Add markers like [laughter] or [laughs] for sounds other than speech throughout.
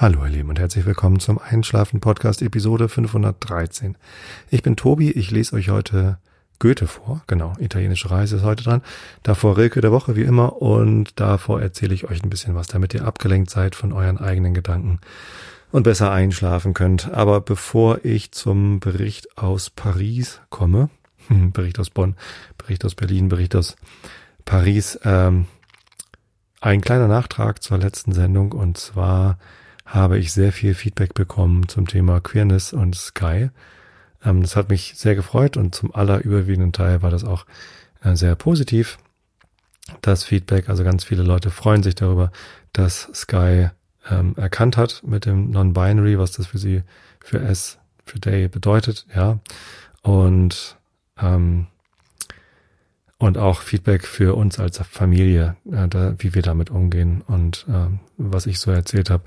Hallo ihr Lieben und herzlich willkommen zum Einschlafen Podcast Episode 513. Ich bin Tobi, ich lese euch heute Goethe vor, genau, italienische Reise ist heute dran. Davor Rilke der Woche wie immer und davor erzähle ich euch ein bisschen was, damit ihr abgelenkt seid von euren eigenen Gedanken und besser einschlafen könnt. Aber bevor ich zum Bericht aus Paris komme, [laughs] Bericht aus Bonn, Bericht aus Berlin, Bericht aus Paris, ähm, ein kleiner Nachtrag zur letzten Sendung und zwar habe ich sehr viel Feedback bekommen zum Thema Queerness und Sky. Ähm, das hat mich sehr gefreut und zum allerüberwiegenden Teil war das auch äh, sehr positiv. Das Feedback, also ganz viele Leute freuen sich darüber, dass Sky ähm, erkannt hat mit dem Non-Binary, was das für sie für S, für Day bedeutet, ja. Und ähm, und auch Feedback für uns als Familie, äh, da, wie wir damit umgehen. Und äh, was ich so erzählt habe,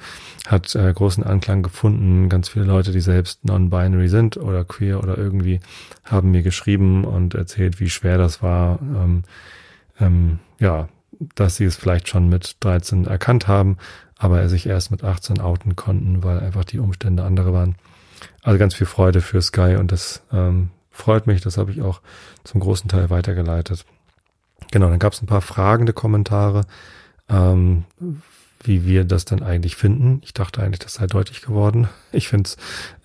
hat äh, großen Anklang gefunden. Ganz viele Leute, die selbst non-binary sind oder queer oder irgendwie, haben mir geschrieben und erzählt, wie schwer das war. Ähm, ähm, ja, dass sie es vielleicht schon mit 13 erkannt haben, aber sich erst mit 18 outen konnten, weil einfach die Umstände andere waren. Also ganz viel Freude für Sky und das ähm, freut mich. Das habe ich auch zum großen Teil weitergeleitet. Genau, dann gab es ein paar fragende Kommentare, ähm, wie wir das dann eigentlich finden. Ich dachte eigentlich, das sei deutlich geworden. [laughs] Ich finde es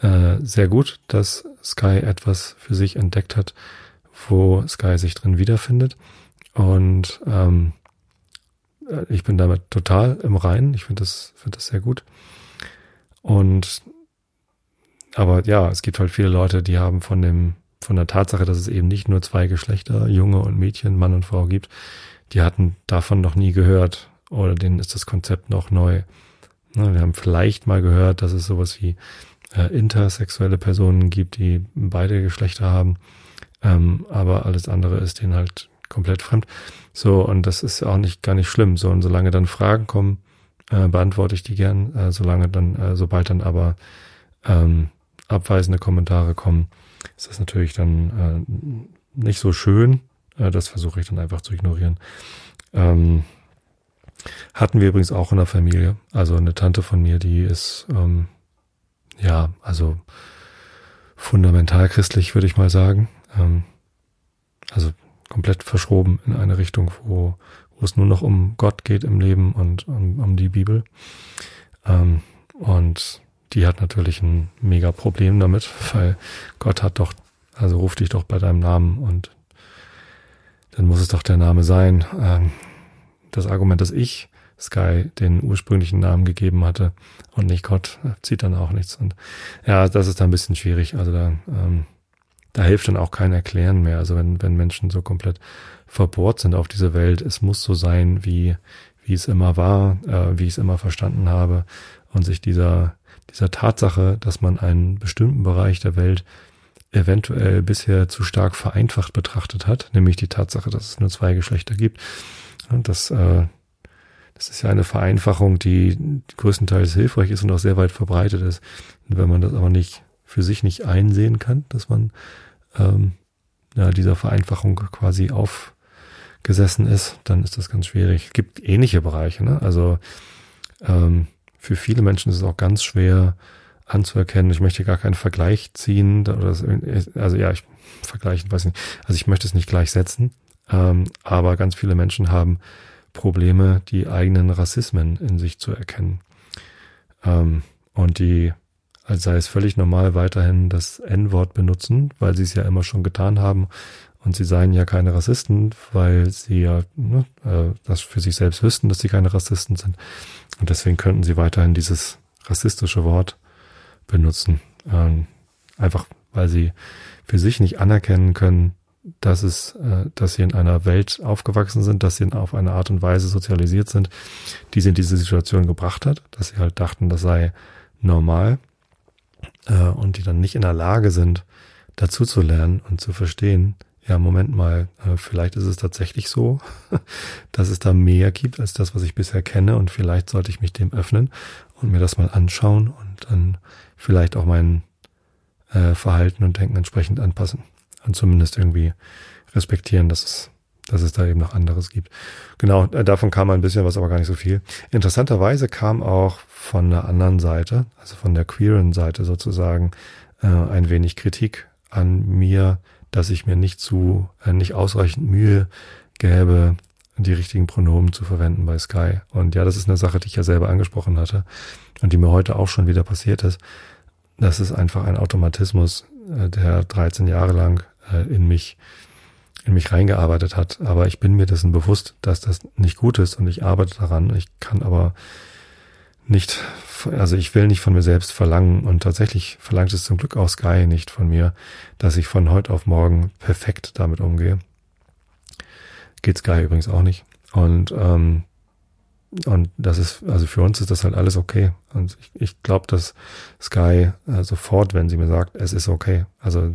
äh, sehr gut, dass Sky etwas für sich entdeckt hat, wo Sky sich drin wiederfindet. Und ähm, äh, ich bin damit total im Reinen. Ich finde das, finde das sehr gut. Und aber ja, es gibt halt viele Leute, die haben von dem von der Tatsache, dass es eben nicht nur zwei Geschlechter, Junge und Mädchen, Mann und Frau gibt, die hatten davon noch nie gehört oder denen ist das Konzept noch neu. Ne, wir haben vielleicht mal gehört, dass es sowas wie äh, intersexuelle Personen gibt, die beide Geschlechter haben, ähm, aber alles andere ist denen halt komplett fremd. So, und das ist auch nicht gar nicht schlimm. So, und solange dann Fragen kommen, äh, beantworte ich die gern, äh, solange dann, äh, sobald dann aber ähm, abweisende Kommentare kommen, ist das natürlich dann äh, nicht so schön. Äh, das versuche ich dann einfach zu ignorieren. Ähm, hatten wir übrigens auch in der Familie. Also eine Tante von mir, die ist ähm, ja, also fundamental christlich, würde ich mal sagen. Ähm, also komplett verschoben in eine Richtung, wo, wo es nur noch um Gott geht im Leben und um, um die Bibel. Ähm, und die hat natürlich ein mega Problem damit, weil Gott hat doch, also ruf dich doch bei deinem Namen und dann muss es doch der Name sein. Ähm, das Argument, dass ich Sky den ursprünglichen Namen gegeben hatte und nicht Gott, zieht dann auch nichts. Und ja, das ist da ein bisschen schwierig. Also da, ähm, da hilft dann auch kein Erklären mehr. Also wenn, wenn Menschen so komplett verbohrt sind auf diese Welt, es muss so sein, wie, wie es immer war, äh, wie ich es immer verstanden habe und sich dieser dieser Tatsache, dass man einen bestimmten Bereich der Welt eventuell bisher zu stark vereinfacht betrachtet hat, nämlich die Tatsache, dass es nur zwei Geschlechter gibt. Das, äh, das ist ja eine Vereinfachung, die größtenteils hilfreich ist und auch sehr weit verbreitet ist. Und wenn man das aber nicht für sich nicht einsehen kann, dass man ähm, ja, dieser Vereinfachung quasi aufgesessen ist, dann ist das ganz schwierig. Es gibt ähnliche Bereiche, ne? Also ähm, für viele Menschen ist es auch ganz schwer anzuerkennen. Ich möchte gar keinen Vergleich ziehen. Oder also ja, ich vergleichen, weiß nicht. Also ich möchte es nicht gleichsetzen. Ähm, aber ganz viele Menschen haben Probleme, die eigenen Rassismen in sich zu erkennen. Ähm, und die, als sei es völlig normal, weiterhin das N-Wort benutzen, weil sie es ja immer schon getan haben. Und sie seien ja keine Rassisten, weil sie ja ne, äh, das für sich selbst wüssten, dass sie keine Rassisten sind. Und deswegen könnten sie weiterhin dieses rassistische Wort benutzen. Ähm, einfach weil sie für sich nicht anerkennen können, dass es, äh, dass sie in einer Welt aufgewachsen sind, dass sie auf eine Art und Weise sozialisiert sind, die sie in diese Situation gebracht hat, dass sie halt dachten, das sei normal äh, und die dann nicht in der Lage sind, dazu zu lernen und zu verstehen, ja, Moment mal, äh, vielleicht ist es tatsächlich so, [laughs] dass es da mehr gibt als das, was ich bisher kenne und vielleicht sollte ich mich dem öffnen und mir das mal anschauen und dann vielleicht auch mein äh, Verhalten und Denken entsprechend anpassen und zumindest irgendwie respektieren, dass es dass es da eben noch anderes gibt. Genau, äh, davon kam ein bisschen was, aber gar nicht so viel. Interessanterweise kam auch von der anderen Seite, also von der queeren Seite sozusagen, äh, ein wenig Kritik an mir, dass ich mir nicht zu, äh, nicht ausreichend Mühe gäbe, die richtigen Pronomen zu verwenden bei Sky. Und ja, das ist eine Sache, die ich ja selber angesprochen hatte und die mir heute auch schon wieder passiert ist. Das ist einfach ein Automatismus, äh, der 13 Jahre lang äh, in mich in mich reingearbeitet hat. Aber ich bin mir dessen bewusst, dass das nicht gut ist und ich arbeite daran. Ich kann aber nicht, also ich will nicht von mir selbst verlangen und tatsächlich verlangt es zum Glück auch Sky nicht von mir, dass ich von heute auf morgen perfekt damit umgehe. Geht Sky übrigens auch nicht. Und ähm, und das ist, also für uns ist das halt alles okay. Und ich, ich glaube, dass Sky äh, sofort, wenn sie mir sagt, es ist okay. Also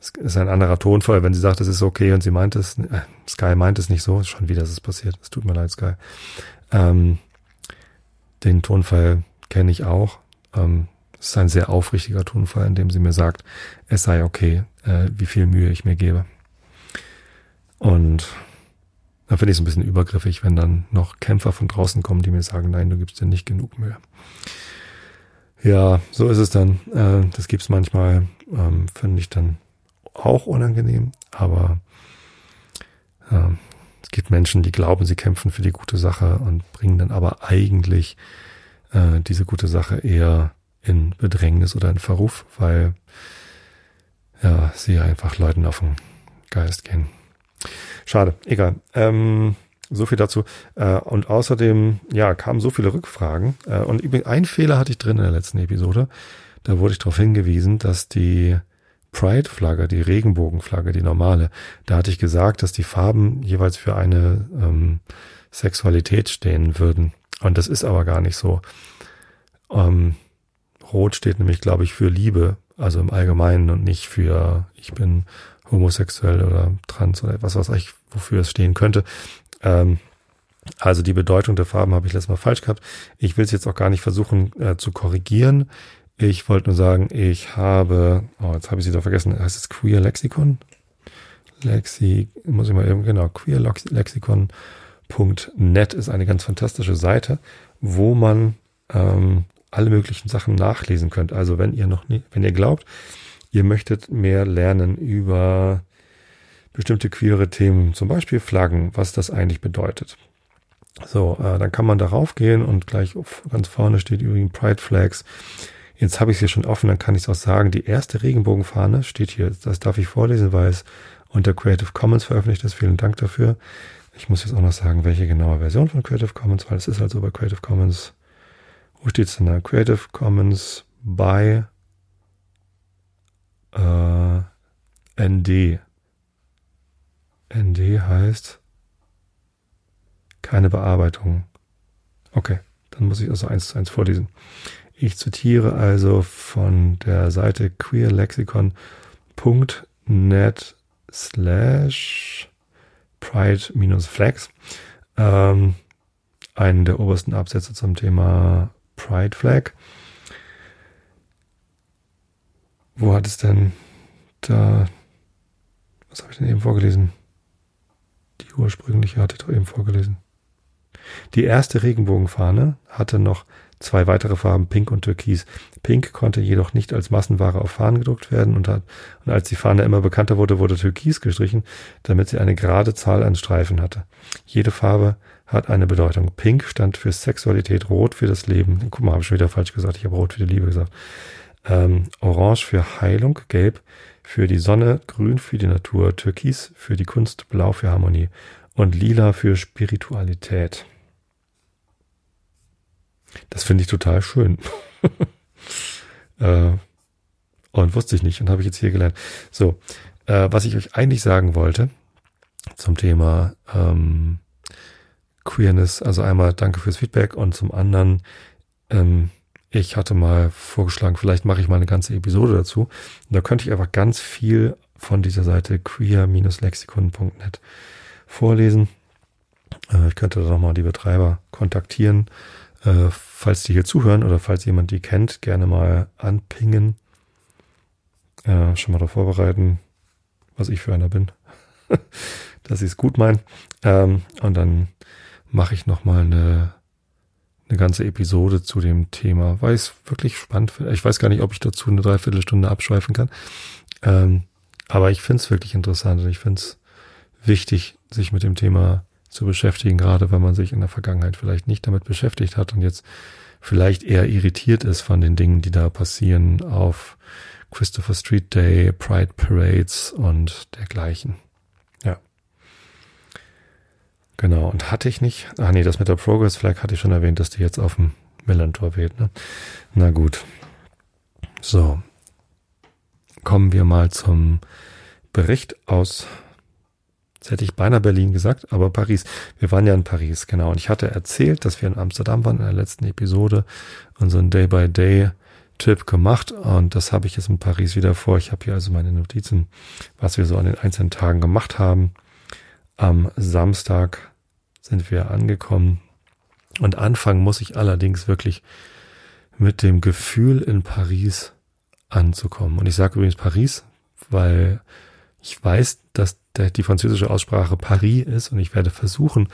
es ist ein anderer Tonfall, wenn sie sagt, es ist okay und sie meint es, äh, Sky meint es nicht so, schon wieder ist es passiert. Es tut mir leid, Sky. Ähm, den Tonfall kenne ich auch. Ähm, es ist ein sehr aufrichtiger Tonfall, in dem sie mir sagt, es sei okay, äh, wie viel Mühe ich mir gebe. Und da finde ich es ein bisschen übergriffig, wenn dann noch Kämpfer von draußen kommen, die mir sagen, nein, du gibst dir nicht genug Mühe. Ja, so ist es dann. Äh, das gibt's manchmal, ähm, finde ich dann auch unangenehm, aber äh, gibt Menschen, die glauben, sie kämpfen für die gute Sache und bringen dann aber eigentlich äh, diese gute Sache eher in Bedrängnis oder in Verruf, weil ja, sie einfach Leuten auf den Geist gehen. Schade, egal. Ähm, so viel dazu. Äh, und außerdem, ja, kamen so viele Rückfragen. Äh, und ein Fehler hatte ich drin in der letzten Episode. Da wurde ich darauf hingewiesen, dass die Pride-Flagge, die Regenbogenflagge, die normale, da hatte ich gesagt, dass die Farben jeweils für eine ähm, Sexualität stehen würden. Und das ist aber gar nicht so. Ähm, Rot steht nämlich, glaube ich, für Liebe, also im Allgemeinen und nicht für ich bin homosexuell oder trans oder etwas, was eigentlich wofür es stehen könnte. Ähm, also die Bedeutung der Farben habe ich letztes Mal falsch gehabt. Ich will es jetzt auch gar nicht versuchen äh, zu korrigieren. Ich wollte nur sagen, ich habe, oh, jetzt habe ich sie doch vergessen, heißt es Queer Lexikon? Lexi, muss ich mal eben, genau, queerlexikon.net ist eine ganz fantastische Seite, wo man ähm, alle möglichen Sachen nachlesen könnt. Also wenn ihr noch nie, wenn ihr glaubt, ihr möchtet mehr lernen über bestimmte queere Themen, zum Beispiel Flaggen, was das eigentlich bedeutet. So, äh, dann kann man darauf gehen und gleich ganz vorne steht übrigens Pride Flags. Jetzt habe ich es hier schon offen, dann kann ich es auch sagen. Die erste Regenbogenfahne steht hier. Das darf ich vorlesen, weil es unter Creative Commons veröffentlicht ist. Vielen Dank dafür. Ich muss jetzt auch noch sagen, welche genaue Version von Creative Commons, weil es ist also bei Creative Commons. Wo steht es denn da? Creative Commons by äh, ND. ND heißt keine Bearbeitung. Okay, dann muss ich also eins zu eins vorlesen. Ich zitiere also von der Seite queerlexikon.net slash pride-flags ähm, einen der obersten Absätze zum Thema Pride Flag. Wo hat es denn da, was habe ich denn eben vorgelesen? Die ursprüngliche hatte ich doch eben vorgelesen. Die erste Regenbogenfahne hatte noch zwei weitere Farben, Pink und Türkis. Pink konnte jedoch nicht als Massenware auf Fahnen gedruckt werden und, hat, und als die Fahne immer bekannter wurde, wurde Türkis gestrichen, damit sie eine gerade Zahl an Streifen hatte. Jede Farbe hat eine Bedeutung. Pink stand für Sexualität, Rot für das Leben. Guck mal, habe ich schon wieder falsch gesagt. Ich habe Rot für die Liebe gesagt. Ähm, Orange für Heilung, Gelb für die Sonne, Grün für die Natur, Türkis für die Kunst, Blau für Harmonie und Lila für Spiritualität. Das finde ich total schön. [laughs] äh, und wusste ich nicht und habe ich jetzt hier gelernt. So, äh, was ich euch eigentlich sagen wollte zum Thema ähm, Queerness, also einmal danke fürs Feedback und zum anderen, ähm, ich hatte mal vorgeschlagen, vielleicht mache ich mal eine ganze Episode dazu. Und da könnte ich einfach ganz viel von dieser Seite queer-lexikon.net vorlesen. Äh, ich könnte da nochmal die Betreiber kontaktieren äh, falls die hier zuhören oder falls jemand die kennt, gerne mal anpingen. Äh, schon mal darauf vorbereiten, was ich für einer bin. [laughs] dass sie es gut meinen. Ähm, und dann mache ich nochmal eine, eine ganze Episode zu dem Thema, weil ich es wirklich spannend finde. Ich weiß gar nicht, ob ich dazu eine Dreiviertelstunde abschweifen kann. Ähm, aber ich finde es wirklich interessant und ich finde es wichtig, sich mit dem Thema zu beschäftigen, gerade wenn man sich in der Vergangenheit vielleicht nicht damit beschäftigt hat und jetzt vielleicht eher irritiert ist von den Dingen, die da passieren auf Christopher Street Day, Pride Parades und dergleichen. Ja. Genau. Und hatte ich nicht, ah nee, das mit der Progress Flag hatte ich schon erwähnt, dass die jetzt auf dem Millantor weht, ne? Na gut. So. Kommen wir mal zum Bericht aus Jetzt hätte ich beinahe Berlin gesagt, aber Paris. Wir waren ja in Paris, genau. Und ich hatte erzählt, dass wir in Amsterdam waren in der letzten Episode und so ein Day-by-Day-Trip gemacht. Und das habe ich jetzt in Paris wieder vor. Ich habe hier also meine Notizen, was wir so an den einzelnen Tagen gemacht haben. Am Samstag sind wir angekommen. Und anfangen muss ich allerdings wirklich mit dem Gefühl in Paris anzukommen. Und ich sage übrigens Paris, weil ich weiß, dass der, die französische Aussprache Paris ist und ich werde versuchen,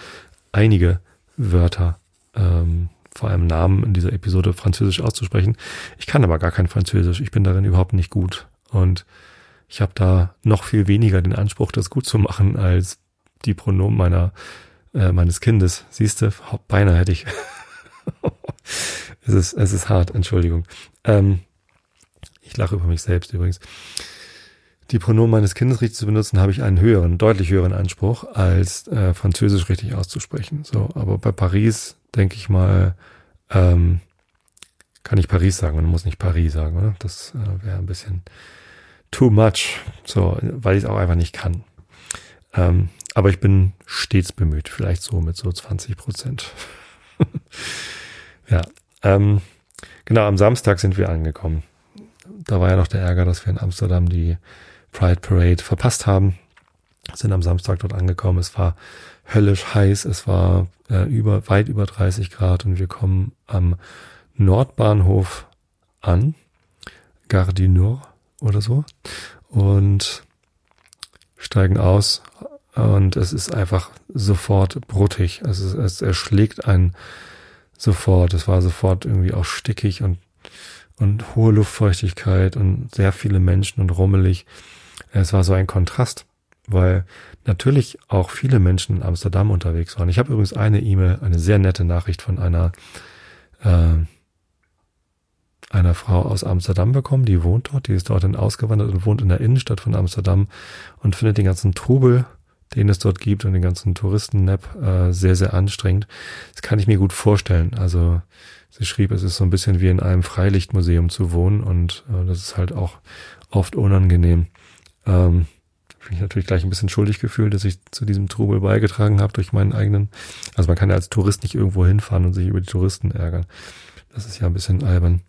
einige Wörter, ähm, vor allem Namen in dieser Episode französisch auszusprechen. Ich kann aber gar kein Französisch. Ich bin darin überhaupt nicht gut. Und ich habe da noch viel weniger den Anspruch, das gut zu machen, als die Pronomen meiner, äh, meines Kindes. Siehst du, beinahe hätte ich. [laughs] es, ist, es ist hart, Entschuldigung. Ähm, ich lache über mich selbst übrigens die Pronomen meines Kindes richtig zu benutzen, habe ich einen höheren, deutlich höheren Anspruch, als äh, Französisch richtig auszusprechen. So, aber bei Paris denke ich mal, ähm, kann ich Paris sagen, man muss nicht Paris sagen, oder? Das äh, wäre ein bisschen too much, so, weil ich es auch einfach nicht kann. Ähm, aber ich bin stets bemüht, vielleicht so mit so 20 Prozent. [laughs] ja, ähm, genau, am Samstag sind wir angekommen. Da war ja noch der Ärger, dass wir in Amsterdam die Pride Parade verpasst haben. Sind am Samstag dort angekommen. Es war höllisch heiß. Es war äh, über, weit über 30 Grad und wir kommen am Nordbahnhof an. Gare du Nord oder so. Und steigen aus und es ist einfach sofort bruttig. Es, ist, es erschlägt einen sofort. Es war sofort irgendwie auch stickig und, und hohe Luftfeuchtigkeit und sehr viele Menschen und rummelig. Es war so ein Kontrast, weil natürlich auch viele Menschen in Amsterdam unterwegs waren. Ich habe übrigens eine E-Mail, eine sehr nette Nachricht von einer äh, einer Frau aus Amsterdam bekommen, die wohnt dort, die ist dorthin ausgewandert und wohnt in der Innenstadt von Amsterdam und findet den ganzen Trubel, den es dort gibt und den ganzen Touristen-Nap äh, sehr, sehr anstrengend. Das kann ich mir gut vorstellen. Also sie schrieb, es ist so ein bisschen wie in einem Freilichtmuseum zu wohnen und äh, das ist halt auch oft unangenehm. Ähm, bin ich natürlich gleich ein bisschen schuldig gefühlt, dass ich zu diesem Trubel beigetragen habe durch meinen eigenen. Also man kann ja als Tourist nicht irgendwo hinfahren und sich über die Touristen ärgern. Das ist ja ein bisschen albern.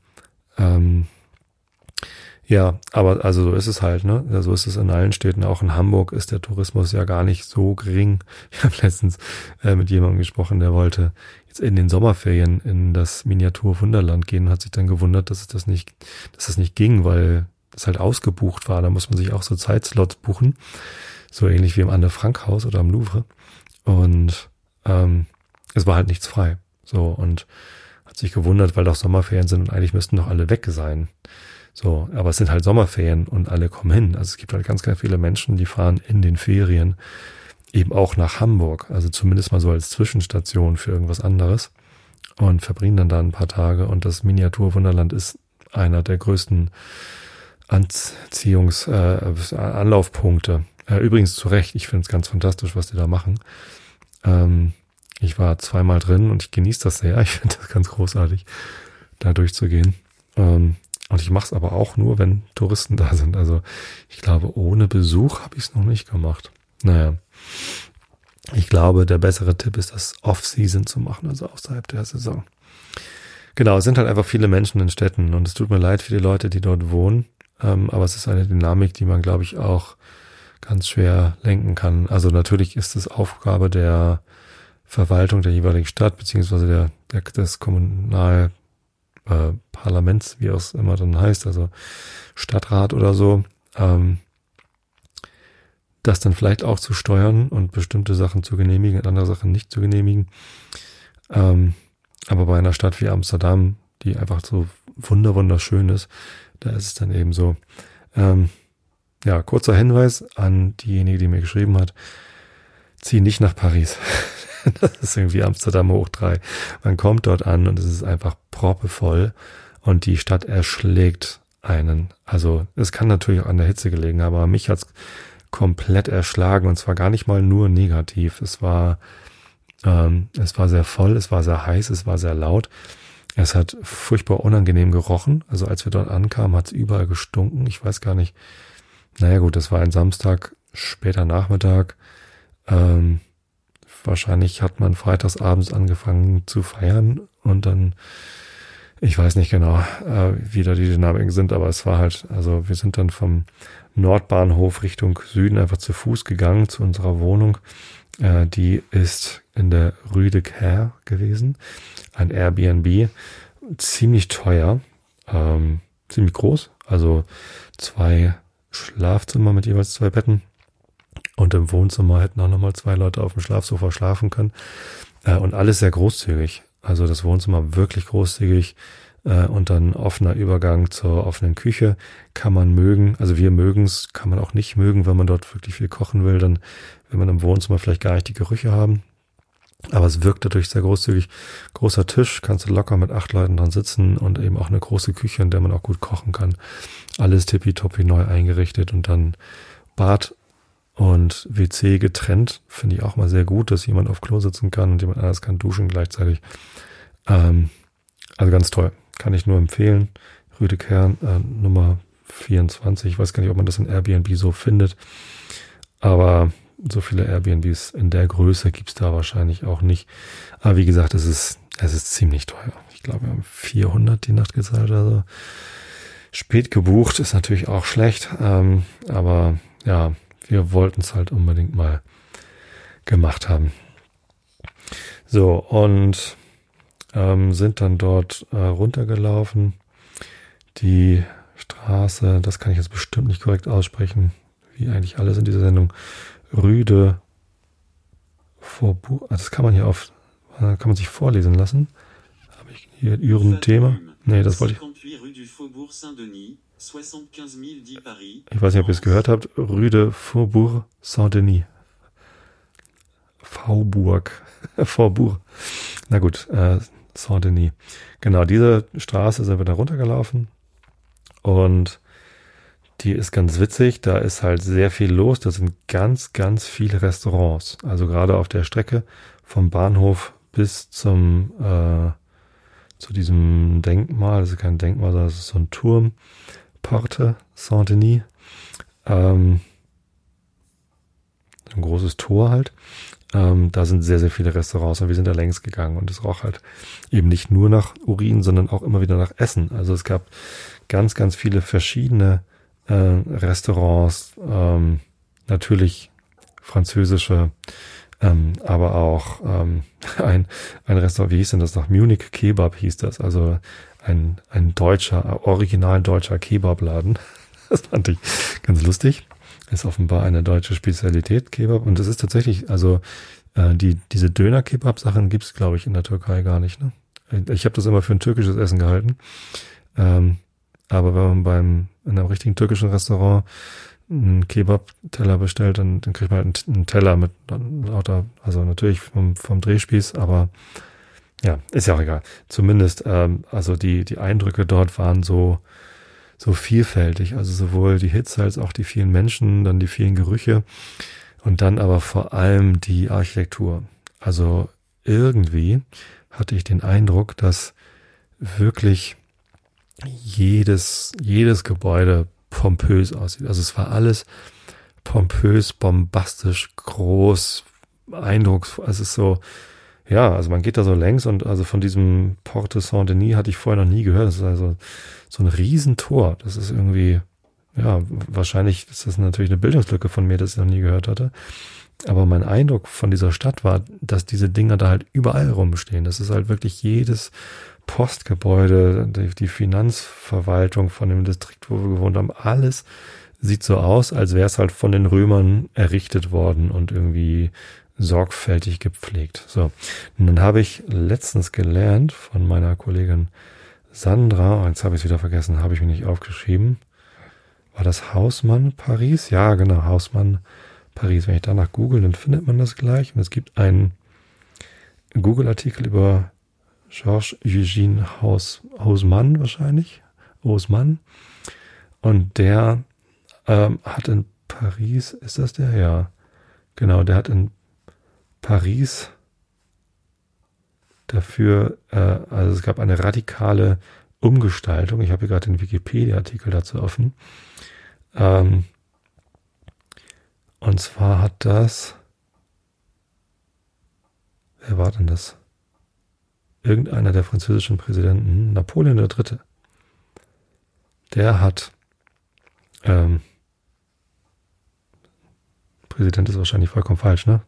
Ähm, ja, aber also so ist es halt, ne? Ja, so ist es in allen Städten. Auch in Hamburg ist der Tourismus ja gar nicht so gering. [laughs] Ich habe letztens äh, mit jemandem gesprochen, der wollte jetzt in den Sommerferien in das Miniatur Wunderland gehen hat sich dann gewundert, dass es das nicht, dass das nicht ging, weil das halt ausgebucht war. Da muss man sich auch so Zeitslots buchen. So ähnlich wie im Anne Frank Haus oder am Louvre. Und ähm, es war halt nichts frei. So und hat sich gewundert, weil doch Sommerferien sind und eigentlich müssten doch alle weg sein. So, aber es sind halt Sommerferien und alle kommen hin. Also es gibt halt ganz, ganz viele Menschen, die fahren in den Ferien eben auch nach Hamburg. Also zumindest mal so als Zwischenstation für irgendwas anderes und verbringen dann da ein paar Tage. Und das Miniaturwunderland ist einer der größten Anziehungs, äh, Anlaufpunkte. Äh, übrigens zu Recht, ich finde es ganz fantastisch, was die da machen. Ähm, ich war zweimal drin und ich genieße das sehr. [laughs] Ich finde das ganz großartig, da durchzugehen. Ähm, und ich mache es aber auch nur, wenn Touristen da sind. Also ich glaube, ohne Besuch habe ich es noch nicht gemacht. Naja. Ich glaube, der bessere Tipp ist, das Off-Season zu machen, also außerhalb der Saison. Genau, es sind halt einfach viele Menschen in Städten und es tut mir leid für die Leute, die dort wohnen. Ähm, aber es ist eine Dynamik, die man, glaube ich, auch ganz schwer lenken kann. Also natürlich ist es Aufgabe der Verwaltung der jeweiligen Stadt, beziehungsweise der, der des Kommunalparlaments, äh, wie es immer dann heißt, also Stadtrat oder so, ähm, das dann vielleicht auch zu steuern und bestimmte Sachen zu genehmigen und andere Sachen nicht zu genehmigen. Ähm, aber bei einer Stadt wie Amsterdam, die einfach so wunder wunderschön ist, da ist es dann eben so. Ähm, ja, kurzer Hinweis an diejenige, die mir geschrieben hat, zieh nicht nach Paris. [laughs] das ist irgendwie Amsterdam hoch drei. Man kommt dort an und es ist einfach proppevoll und die Stadt erschlägt einen. Also es kann natürlich auch an der Hitze gelegen, aber mich hat's komplett erschlagen und zwar gar nicht mal nur negativ. Es war, ähm, es war sehr voll, es war sehr heiß, es war sehr laut. Es hat furchtbar unangenehm gerochen. Also als wir dort ankamen, hat's überall gestunken. Ich weiß gar nicht. Naja gut, das war ein Samstag, später Nachmittag. Ähm, wahrscheinlich hat man freitagsabends angefangen zu feiern und dann, ich weiß nicht genau, äh, wie da die Dynamiken sind, aber es war halt, also wir sind dann vom Nordbahnhof Richtung Süden einfach zu Fuß gegangen zu unserer Wohnung. Äh, die ist in der Rue de Caire gewesen, ein Airbnb, ziemlich teuer, ähm, ziemlich groß, also zwei Schlafzimmer mit jeweils zwei Betten und im Wohnzimmer hätten auch nochmal zwei Leute auf dem Schlafsofa schlafen können. Äh, und alles sehr großzügig. Also das Wohnzimmer wirklich großzügig äh, und dann offener Übergang zur offenen Küche kann man mögen. Also wir mögen es, kann man auch nicht mögen, wenn man dort wirklich viel kochen will. Dann will man im Wohnzimmer vielleicht gar nicht die Gerüche haben. Aber es wirkt dadurch sehr großzügig. Großer Tisch, kannst du locker mit acht Leuten dran sitzen und eben auch eine große Küche, in der man auch gut kochen kann. Alles tippitoppi neu eingerichtet und dann Bad und WC getrennt finde ich auch mal sehr gut, dass jemand auf Klo sitzen kann und jemand anders kann duschen gleichzeitig. Ähm, also ganz toll. Kann ich nur empfehlen. Rüdekern äh, Nummer 24. Ich weiß gar nicht, ob man das in Airbnb so findet. Aber so viele Airbnbs in der Größe gibt's da wahrscheinlich auch nicht. Aber wie gesagt, es ist, es ist ziemlich teuer. Ich glaube, wir haben 400 die Nacht gezahlt. Also spät gebucht ist natürlich auch schlecht. Ähm, aber ja, wir wollten es halt unbedingt mal gemacht haben. So, und ähm, sind dann dort äh, runtergelaufen. Die Straße, das kann ich jetzt bestimmt nicht korrekt aussprechen, wie eigentlich alles in dieser Sendung. Rüde Vorburg, ah, das kann man hier auf, äh, kann man sich vorlesen lassen. Habe ich hier irgendein Thema? Nee, das wollte ich. Ich weiß nicht, ob ihr es gehört habt. Rue de Faubourg Saint-Denis. Faubourg. [laughs] Faubourg. Na gut, äh, Saint-Denis. Genau, diese Straße sind wir da runtergelaufen. Und die ist ganz witzig. Da ist halt sehr viel los. Da sind ganz, ganz viele Restaurants. Also gerade auf der Strecke vom Bahnhof bis zum, äh, zu diesem Denkmal. Das ist kein Denkmal, das ist so ein Turm. Porte Saint-Denis. Ähm, ein großes Tor halt. Ähm, da sind sehr, sehr viele Restaurants und wir sind da längs gegangen und es roch halt eben nicht nur nach Urin, sondern auch immer wieder nach Essen. Also es gab ganz, ganz viele verschiedene äh, Restaurants, ähm, natürlich französische, ähm, aber auch ähm, [laughs] ein, ein Restaurant, wie hieß denn das noch? Munich Kebab hieß das. Also ein, ein deutscher, original deutscher Kebabladen. [laughs] Das fand ich ganz lustig. Ist offenbar eine deutsche Spezialität, Kebab. Und das ist tatsächlich, also äh, die, diese Döner-Kebab-Sachen gibt's, glaube ich, in der Türkei gar nicht. Ne? Ich habe das immer für ein türkisches Essen gehalten. Ähm, aber wenn man beim in einem richtigen türkischen Restaurant einen Kebab-Teller bestellt, dann, dann kriegt man halt einen, einen Teller mit lauter, also natürlich vom, vom Drehspieß, aber ja, ist ja auch egal. Zumindest, ähm, also die, die Eindrücke dort waren so, so vielfältig. Also sowohl die Hitze als auch die vielen Menschen, dann die vielen Gerüche und dann aber vor allem die Architektur. Also irgendwie hatte ich den Eindruck, dass wirklich jedes, jedes Gebäude pompös aussieht. Also es war alles pompös, bombastisch, groß, eindrucksvoll. Also es ist so, ja, also man geht da so längs und also von diesem Porte Saint-Denis hatte ich vorher noch nie gehört. Das ist also so ein Riesentor. Das ist irgendwie, ja, wahrscheinlich ist das natürlich eine Bildungslücke von mir, dass ich noch nie gehört hatte. Aber mein Eindruck von dieser Stadt war, dass diese Dinger da halt überall rumstehen. Das ist halt wirklich jedes Postgebäude, die, Finanzverwaltung von dem Distrikt, wo wir gewohnt haben, alles sieht so aus, als wäre es halt von den Römern errichtet worden und irgendwie sorgfältig gepflegt. So, und dann habe ich letztens gelernt von meiner Kollegin Sandra, oh, jetzt habe ich es wieder vergessen, habe ich mir nicht aufgeschrieben. War das Hausmann Paris? Ja, genau, Hausmann Paris. Wenn ich danach google, dann findet man das gleich. Und es gibt einen Google-Artikel über Georges Eugene Haus, Hausmann wahrscheinlich. Hausmann. Und der ähm, hat in Paris, ist das der? Ja. Genau, der hat in Paris dafür, äh, also es gab eine radikale Umgestaltung. Ich habe hier gerade den Wikipedia-Artikel dazu offen. Ähm, und zwar hat das, wer war denn das? Irgendeiner der französischen Präsidenten, Napoleon III. Der hat, ähm, Präsident ist wahrscheinlich vollkommen falsch, ne?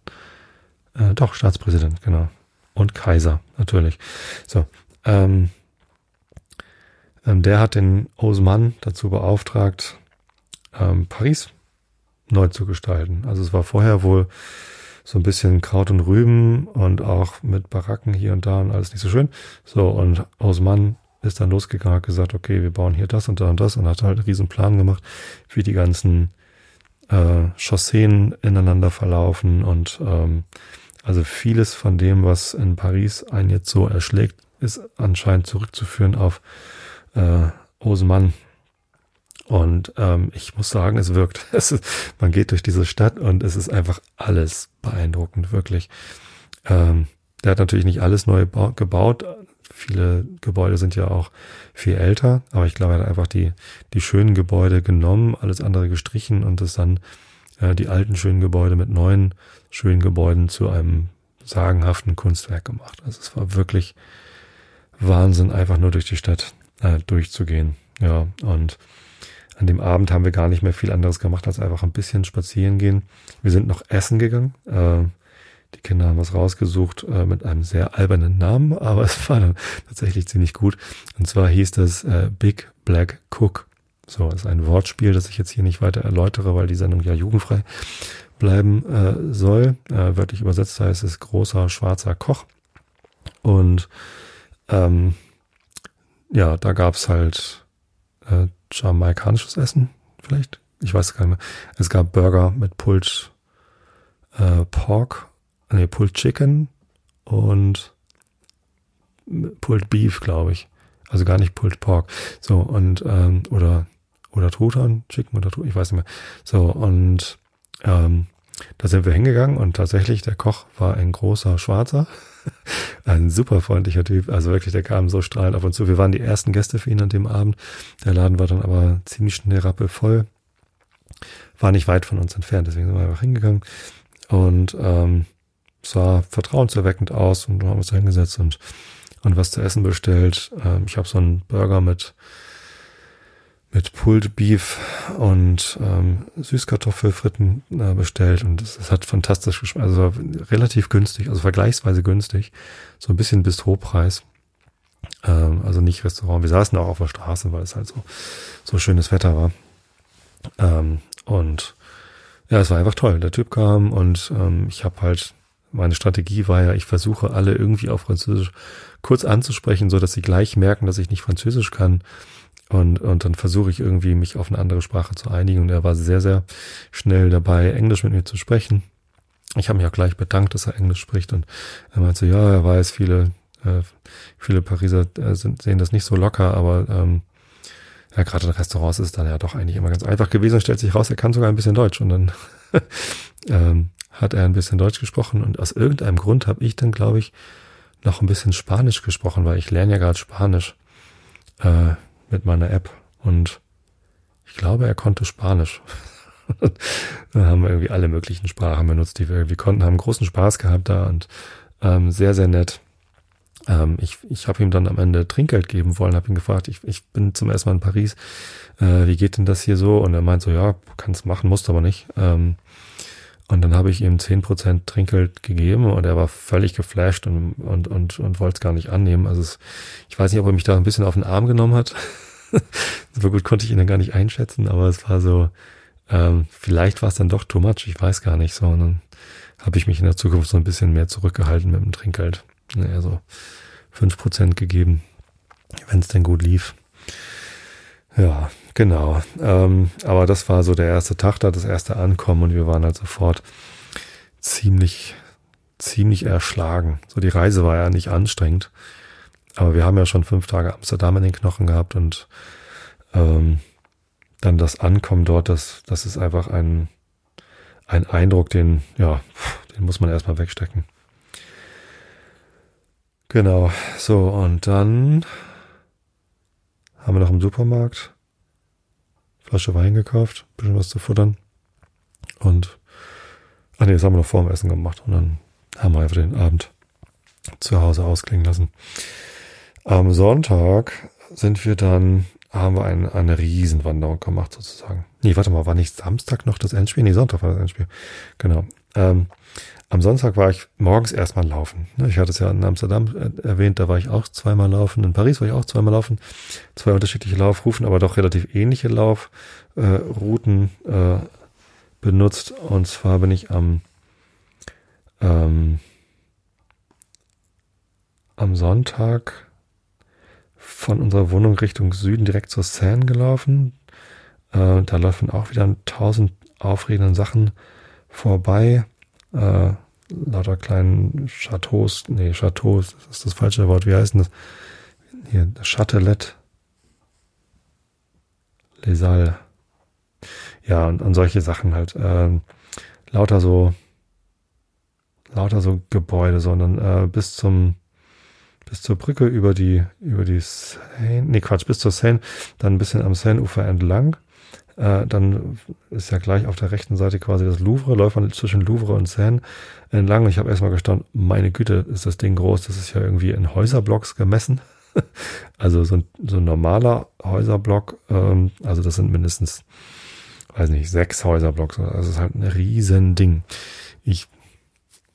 Äh, doch, Staatspräsident, genau. Und Kaiser, natürlich. So, ähm, ähm, der hat den Osman dazu beauftragt, ähm, Paris neu zu gestalten. Also es war vorher wohl so ein bisschen Kraut und Rüben und auch mit Baracken hier und da und alles nicht so schön. So, und Osman ist dann losgegangen, hat gesagt, okay, wir bauen hier das und da und das und hat halt einen riesen Plan gemacht, wie die ganzen äh, Chausseen ineinander verlaufen und ähm, also vieles von dem, was in Paris einen jetzt so erschlägt, ist anscheinend zurückzuführen auf äh, Osman. Und ähm, ich muss sagen, es wirkt. [laughs] Es ist, man geht durch diese Stadt und es ist einfach alles beeindruckend, wirklich. Ähm, der hat natürlich nicht alles neu gebaut. Viele Gebäude sind ja auch viel älter, aber ich glaube, er hat einfach die, die schönen Gebäude genommen, alles andere gestrichen und es dann äh, die alten schönen Gebäude mit neuen schönen Gebäuden zu einem sagenhaften Kunstwerk gemacht. Also es war wirklich Wahnsinn, einfach nur durch die Stadt äh, durchzugehen. Ja, und an dem Abend haben wir gar nicht mehr viel anderes gemacht, als einfach ein bisschen spazieren gehen. Wir sind noch essen gegangen. Äh, die Kinder haben was rausgesucht äh, mit einem sehr albernen Namen, [laughs] aber es war dann tatsächlich ziemlich gut. Und zwar hieß das äh, Big Black Cook. So, ist ein Wortspiel, das ich jetzt hier nicht weiter erläutere, weil die Sendung ja jugendfrei bleiben äh, soll. Wörtlich übersetzt heißt es großer schwarzer Koch. Und ähm, ja, da gab's halt äh, jamaikanisches Essen, vielleicht. Ich weiß gar nicht mehr. Es gab Burger mit Pulled äh, Pork, nee, Pulled Chicken und Pulled Beef, glaube ich. Also gar nicht Pulled Pork. So, und, ähm, oder oder Truthahn, Chicken oder Truthahn, ich weiß nicht mehr. So, und ähm, da sind wir hingegangen und tatsächlich, der Koch war ein großer Schwarzer, [laughs] ein super freundlicher Typ, also wirklich, der kam so strahlend auf uns zu. Wir waren die ersten Gäste für ihn an dem Abend. Der Laden war dann aber ziemlich schnell rappelvoll. War nicht weit von uns entfernt, deswegen sind wir einfach hingegangen. Und ähm, sah vertrauenserweckend aus und haben uns da hingesetzt und, und was zu essen bestellt. Ähm, ich habe so einen Burger mit mit Pulled Beef und ähm, Süßkartoffelfritten äh, bestellt und es hat fantastisch geschmeckt, also relativ günstig, also vergleichsweise günstig, so ein bisschen Bistropreis, ähm, also nicht Restaurant. Wir saßen auch auf der Straße, weil es halt so so schönes Wetter war ähm, und ja, es war einfach toll. Der Typ kam und ähm, ich habe halt meine Strategie war ja, ich versuche alle irgendwie auf Französisch kurz anzusprechen, so dass sie gleich merken, dass ich nicht Französisch kann und, und dann versuche ich irgendwie, mich auf eine andere Sprache zu einigen. Und er war sehr, sehr schnell dabei, Englisch mit mir zu sprechen. Ich habe mich auch gleich bedankt, dass er Englisch spricht. Und er meinte, ja, er weiß, viele, äh, viele Pariser äh, sind, sehen das nicht so locker, aber ähm, ja, gerade in Restaurants ist es dann ja doch eigentlich immer ganz einfach gewesen. Und stellt sich raus, er kann sogar ein bisschen Deutsch. Und dann [laughs] ähm, hat er ein bisschen Deutsch gesprochen. Und aus irgendeinem Grund habe ich dann, glaube ich, noch ein bisschen Spanisch gesprochen, weil ich lerne ja gerade Spanisch. Äh, mit meiner App und ich glaube, er konnte Spanisch. [laughs] Dann haben wir irgendwie alle möglichen Sprachen benutzt, die wir irgendwie konnten, haben großen Spaß gehabt da und ähm, sehr, sehr nett. Ähm, ich ich habe ihm dann am Ende Trinkgeld geben wollen, habe ihn gefragt, ich, ich bin zum ersten Mal in Paris, äh, wie geht denn das hier so? Und er meint so, ja, kannst machen, musst aber nicht. Ähm, und dann habe ich ihm zehn Prozent Trinkgeld gegeben und er war völlig geflasht und, und, und, und wollte es gar nicht annehmen. Also es, ich weiß nicht, ob er mich da ein bisschen auf den Arm genommen hat. [laughs] so gut konnte ich ihn dann gar nicht einschätzen, aber es war so, Ähm, vielleicht war es dann doch too much, ich weiß gar nicht so. Und dann habe ich mich in der Zukunft so ein bisschen mehr zurückgehalten mit dem Trinkgeld. Naja, so fünf Prozent gegeben, wenn es denn gut lief. Ja, genau. Ähm, aber das war so der erste Tag da, das erste Ankommen und wir waren halt sofort ziemlich, ziemlich erschlagen. So die Reise war ja nicht anstrengend, aber wir haben ja schon fünf Tage Amsterdam in den Knochen gehabt und ähm, dann das Ankommen dort, das, das ist einfach ein, ein Eindruck, den, ja, den muss man erstmal wegstecken. Genau, so, und dann haben wir noch im Supermarkt Flasche Wein gekauft, bisschen was zu futtern. Und, ach nee, das haben wir noch vor dem Essen gemacht. Und dann haben wir einfach den Abend zu Hause ausklingen lassen. Am Sonntag sind wir dann haben wir eine, eine Riesenwanderung gemacht sozusagen. Nee, warte mal, war nicht Samstag noch das Endspiel? Nee, Sonntag war das Endspiel. Genau. Ähm, am Sonntag war ich morgens erstmal laufen. Ne, ich hatte es ja in Amsterdam erwähnt, da war ich auch zweimal laufen. In Paris war ich auch zweimal laufen. Zwei unterschiedliche Laufrufen, aber doch relativ ähnliche Laufrouten äh, äh, benutzt. Und zwar bin ich am, ähm, am Sonntag von unserer Wohnung Richtung Süden direkt zur Seine gelaufen. Äh, da laufen auch wieder tausend aufregenden Sachen vorbei. Äh, lauter kleinen Chateaus, nee, Chateaus, das ist das falsche Wort. Wie heißt denn das? Hier, Chatelet. Les Salles. Ja, und, und solche Sachen halt. Äh, lauter so, lauter so Gebäude, sondern äh, bis zum bis zur Brücke über die, über die Seine, nee Quatsch, bis zur Seine, dann ein bisschen am Seine-Ufer entlang. Äh, dann ist ja gleich auf der rechten Seite quasi das Louvre, läuft man zwischen Louvre und Seine entlang. Und ich habe erstmal gestanden, meine Güte, ist das Ding groß, das ist ja irgendwie in Häuserblocks gemessen. [laughs] also so ein, so ein normaler Häuserblock, ähm, also das sind mindestens, weiß nicht, sechs Häuserblocks. Also das ist halt ein riesen Ding. Ich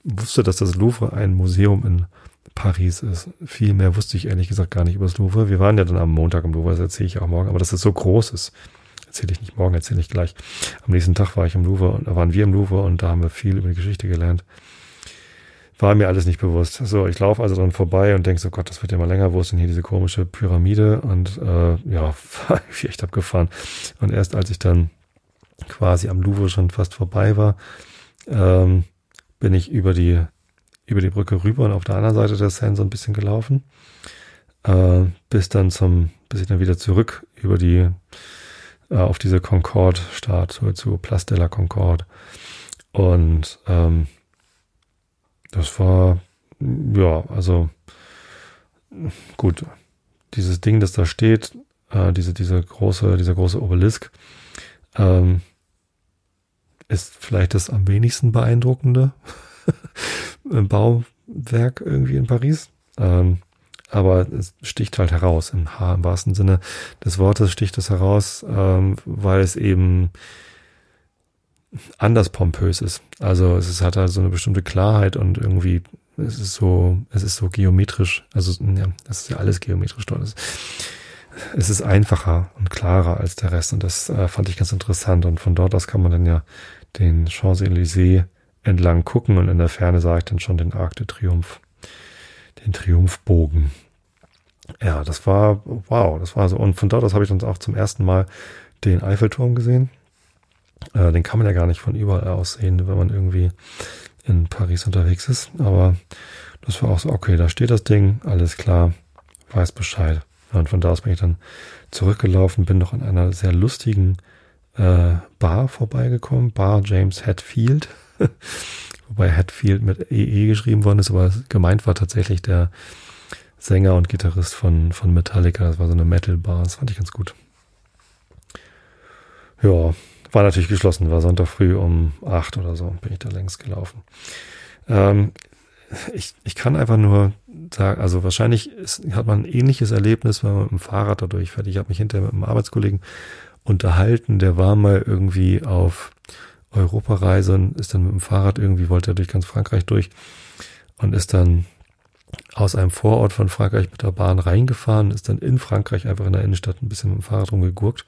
wusste, dass das Louvre ein Museum in Paris ist. Viel mehr wusste ich ehrlich gesagt gar nicht über das Louvre. Wir waren ja dann am Montag im Louvre, das erzähle ich auch morgen, aber dass es so groß ist, erzähle ich nicht morgen, erzähle ich gleich. Am nächsten Tag war ich im Louvre und da waren wir im Louvre und da haben wir viel über die Geschichte gelernt. War mir alles nicht bewusst. So, ich laufe also dran vorbei und denke so, Gott, das wird ja mal länger. Wo ist denn hier diese komische Pyramide? Und äh, ja, [laughs] war echt abgefahren. Und erst als ich dann quasi am Louvre schon fast vorbei war, ähm, bin ich über die über die Brücke rüber und auf der anderen Seite der Seine so ein bisschen gelaufen, äh, bis dann zum, bis ich dann wieder zurück über die, äh, auf diese Concorde start, so zu Place de la Concorde. Und ähm, das war, ja, also gut, dieses Ding, das da steht, äh, diese, diese große, dieser große Obelisk, ähm, ist vielleicht das am wenigsten beeindruckende [laughs] Bauwerk irgendwie in Paris. Ähm, aber es sticht halt heraus, im, im wahrsten Sinne des Wortes sticht es heraus, ähm, weil es eben anders pompös ist. Also es hat halt so eine bestimmte Klarheit und irgendwie es ist so, es ist so geometrisch, also ja, das ist ja alles geometrisch dort. Es ist einfacher und klarer als der Rest und das äh, fand ich ganz interessant und von dort aus kann man dann ja den Champs-Élysées entlang gucken und in der Ferne sah ich dann schon den Arc de Triomphe, den Triumphbogen. Ja, das war, wow, das war so. Und von dort aus habe ich dann auch zum ersten Mal den Eiffelturm gesehen. Äh, den kann man ja gar nicht von überall aus sehen, wenn man irgendwie in Paris unterwegs ist. Aber das war auch so, okay, da steht das Ding, alles klar, weiß Bescheid. Und von da aus bin ich dann zurückgelaufen, bin noch an einer sehr lustigen äh, Bar vorbeigekommen, Bar James Hetfield. [laughs] Wobei Hatfield mit EE geschrieben worden ist, aber gemeint war tatsächlich der Sänger und Gitarrist von, von Metallica. Das war so eine Metal-Bar. Das fand ich ganz gut. Ja, war natürlich geschlossen. War Sonntag früh um acht oder so bin ich da längst gelaufen. Ähm, ich, ich kann einfach nur sagen, also wahrscheinlich ist, hat man ein ähnliches Erlebnis, wenn man mit dem Fahrrad da durchfährt. Ich habe mich hinterher mit einem Arbeitskollegen unterhalten, der war mal irgendwie auf Europareise und ist dann mit dem Fahrrad irgendwie, wollte er durch ganz Frankreich durch und ist dann aus einem Vorort von Frankreich mit der Bahn reingefahren, ist dann in Frankreich einfach in der Innenstadt ein bisschen mit dem Fahrrad rumgegurkt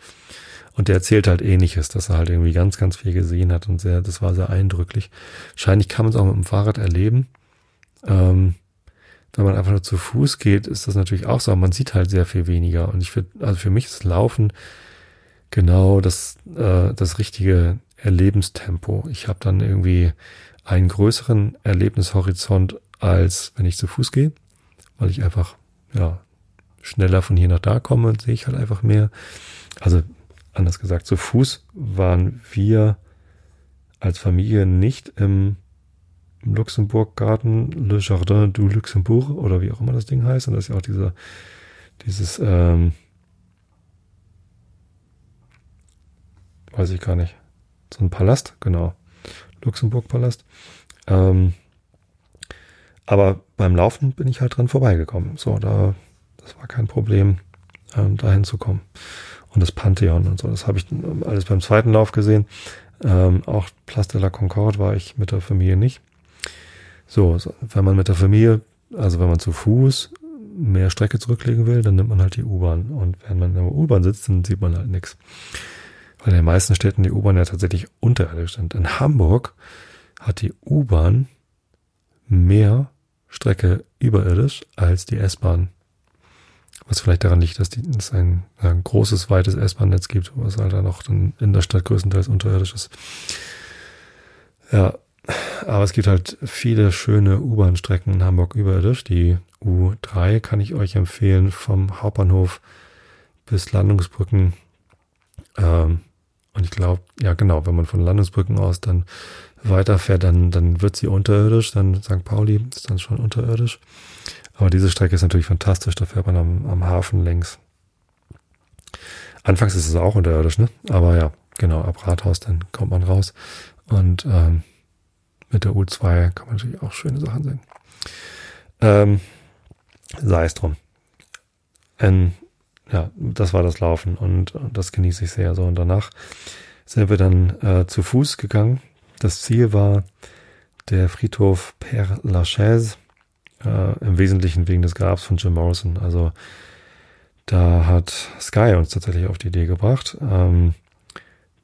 Und der erzählt halt ähnliches, dass er halt irgendwie ganz, ganz viel gesehen hat und sehr, das war sehr eindrücklich. Wahrscheinlich kann man es auch mit dem Fahrrad erleben. Ähm, wenn man einfach nur zu Fuß geht, ist das natürlich auch so, aber man sieht halt sehr viel weniger. Und ich finde, also für mich ist Laufen genau das, äh, das richtige Erlebenstempo. Ich habe dann irgendwie einen größeren Erlebnishorizont, als wenn ich zu Fuß gehe, weil ich einfach ja schneller von hier nach da komme und sehe ich halt einfach mehr. Also anders gesagt, zu Fuß waren wir als Familie nicht im, Luxemburg-Garten, Le Jardin du Luxembourg oder wie auch immer das Ding heißt. Und das ist ja auch dieser, dieses, ähm, weiß ich gar nicht, so ein Palast, genau, Luxemburg-Palast. Ähm, aber beim Laufen bin ich halt dran vorbeigekommen. So, da, das war kein Problem, ähm, dahin zu kommen. Und das Pantheon und so, das habe ich alles beim zweiten Lauf gesehen. Ähm, auch Place de la Concorde war ich mit der Familie nicht. So, so, wenn man mit der Familie, also wenn man zu Fuß mehr Strecke zurücklegen will, dann nimmt man halt die U-Bahn. Und wenn man in der U-Bahn sitzt, dann sieht man halt nichts. Weil in den meisten Städten die U-Bahn ja tatsächlich unterirdisch sind. In Hamburg hat die U-Bahn mehr Strecke überirdisch als die S-Bahn. Was vielleicht daran liegt, dass es ein, ein großes, weites S-Bahn-Netz gibt, was halt dann auch dann in der Stadt größtenteils unterirdisch ist. Ja, aber es gibt halt viele schöne U-Bahn-Strecken in Hamburg überirdisch. Die U3 kann ich euch empfehlen vom Hauptbahnhof bis Landungsbrücken. Ähm, und ich glaube, ja genau, wenn man von Landungsbrücken aus dann weiterfährt, dann, dann wird sie unterirdisch, dann St. Pauli ist dann schon unterirdisch. Aber diese Strecke ist natürlich fantastisch, da fährt man am, am Hafen längs. Anfangs ist es auch unterirdisch, ne? Aber ja, genau, ab Rathaus, dann kommt man raus. Und ähm, mit der U2 kann man natürlich auch schöne Sachen sehen. Ähm, sei es drum. Ähm, ja, das war das Laufen und, das genieße ich sehr so. Und danach sind wir dann äh, zu Fuß gegangen das Ziel war der Friedhof Père Lachaise, äh, im Wesentlichen wegen des Grabs von Jim Morrison. Also da hat Sky uns tatsächlich auf die Idee gebracht, ähm,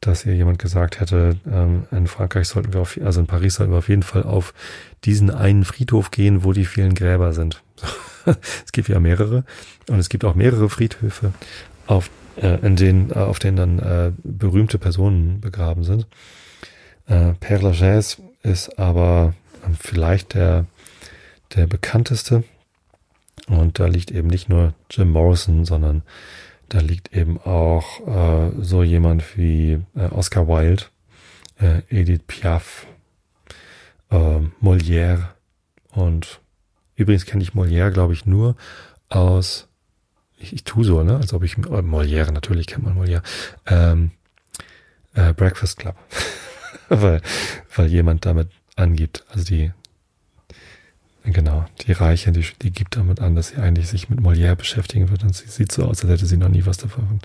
dass hier jemand gesagt hätte, ähm, in Frankreich sollten wir auf, also in Paris sollten wir auf jeden Fall auf diesen einen Friedhof gehen, wo die vielen Gräber sind. [laughs] [laughs] es gibt ja mehrere und es gibt auch mehrere Friedhöfe, auf, äh, in denen, äh, auf denen dann äh, berühmte Personen begraben sind. Äh, Père Lachaise ist aber ähm, vielleicht der, der bekannteste. Und da liegt eben nicht nur Jim Morrison, sondern da liegt eben auch äh, so jemand wie äh, Oscar Wilde, äh, Edith Piaf, äh, Molière und übrigens kenne ich Molière, glaube ich, nur aus, ich, ich tue so, ne, als ob ich, äh, Molière, natürlich kennt man Molière, ähm, äh, Breakfast Club. [laughs] weil, weil jemand damit angibt. Also die, genau, die Reiche, die, die gibt damit an, dass sie eigentlich sich mit Molière beschäftigen wird. Und sie sieht so aus, als hätte sie noch nie was davon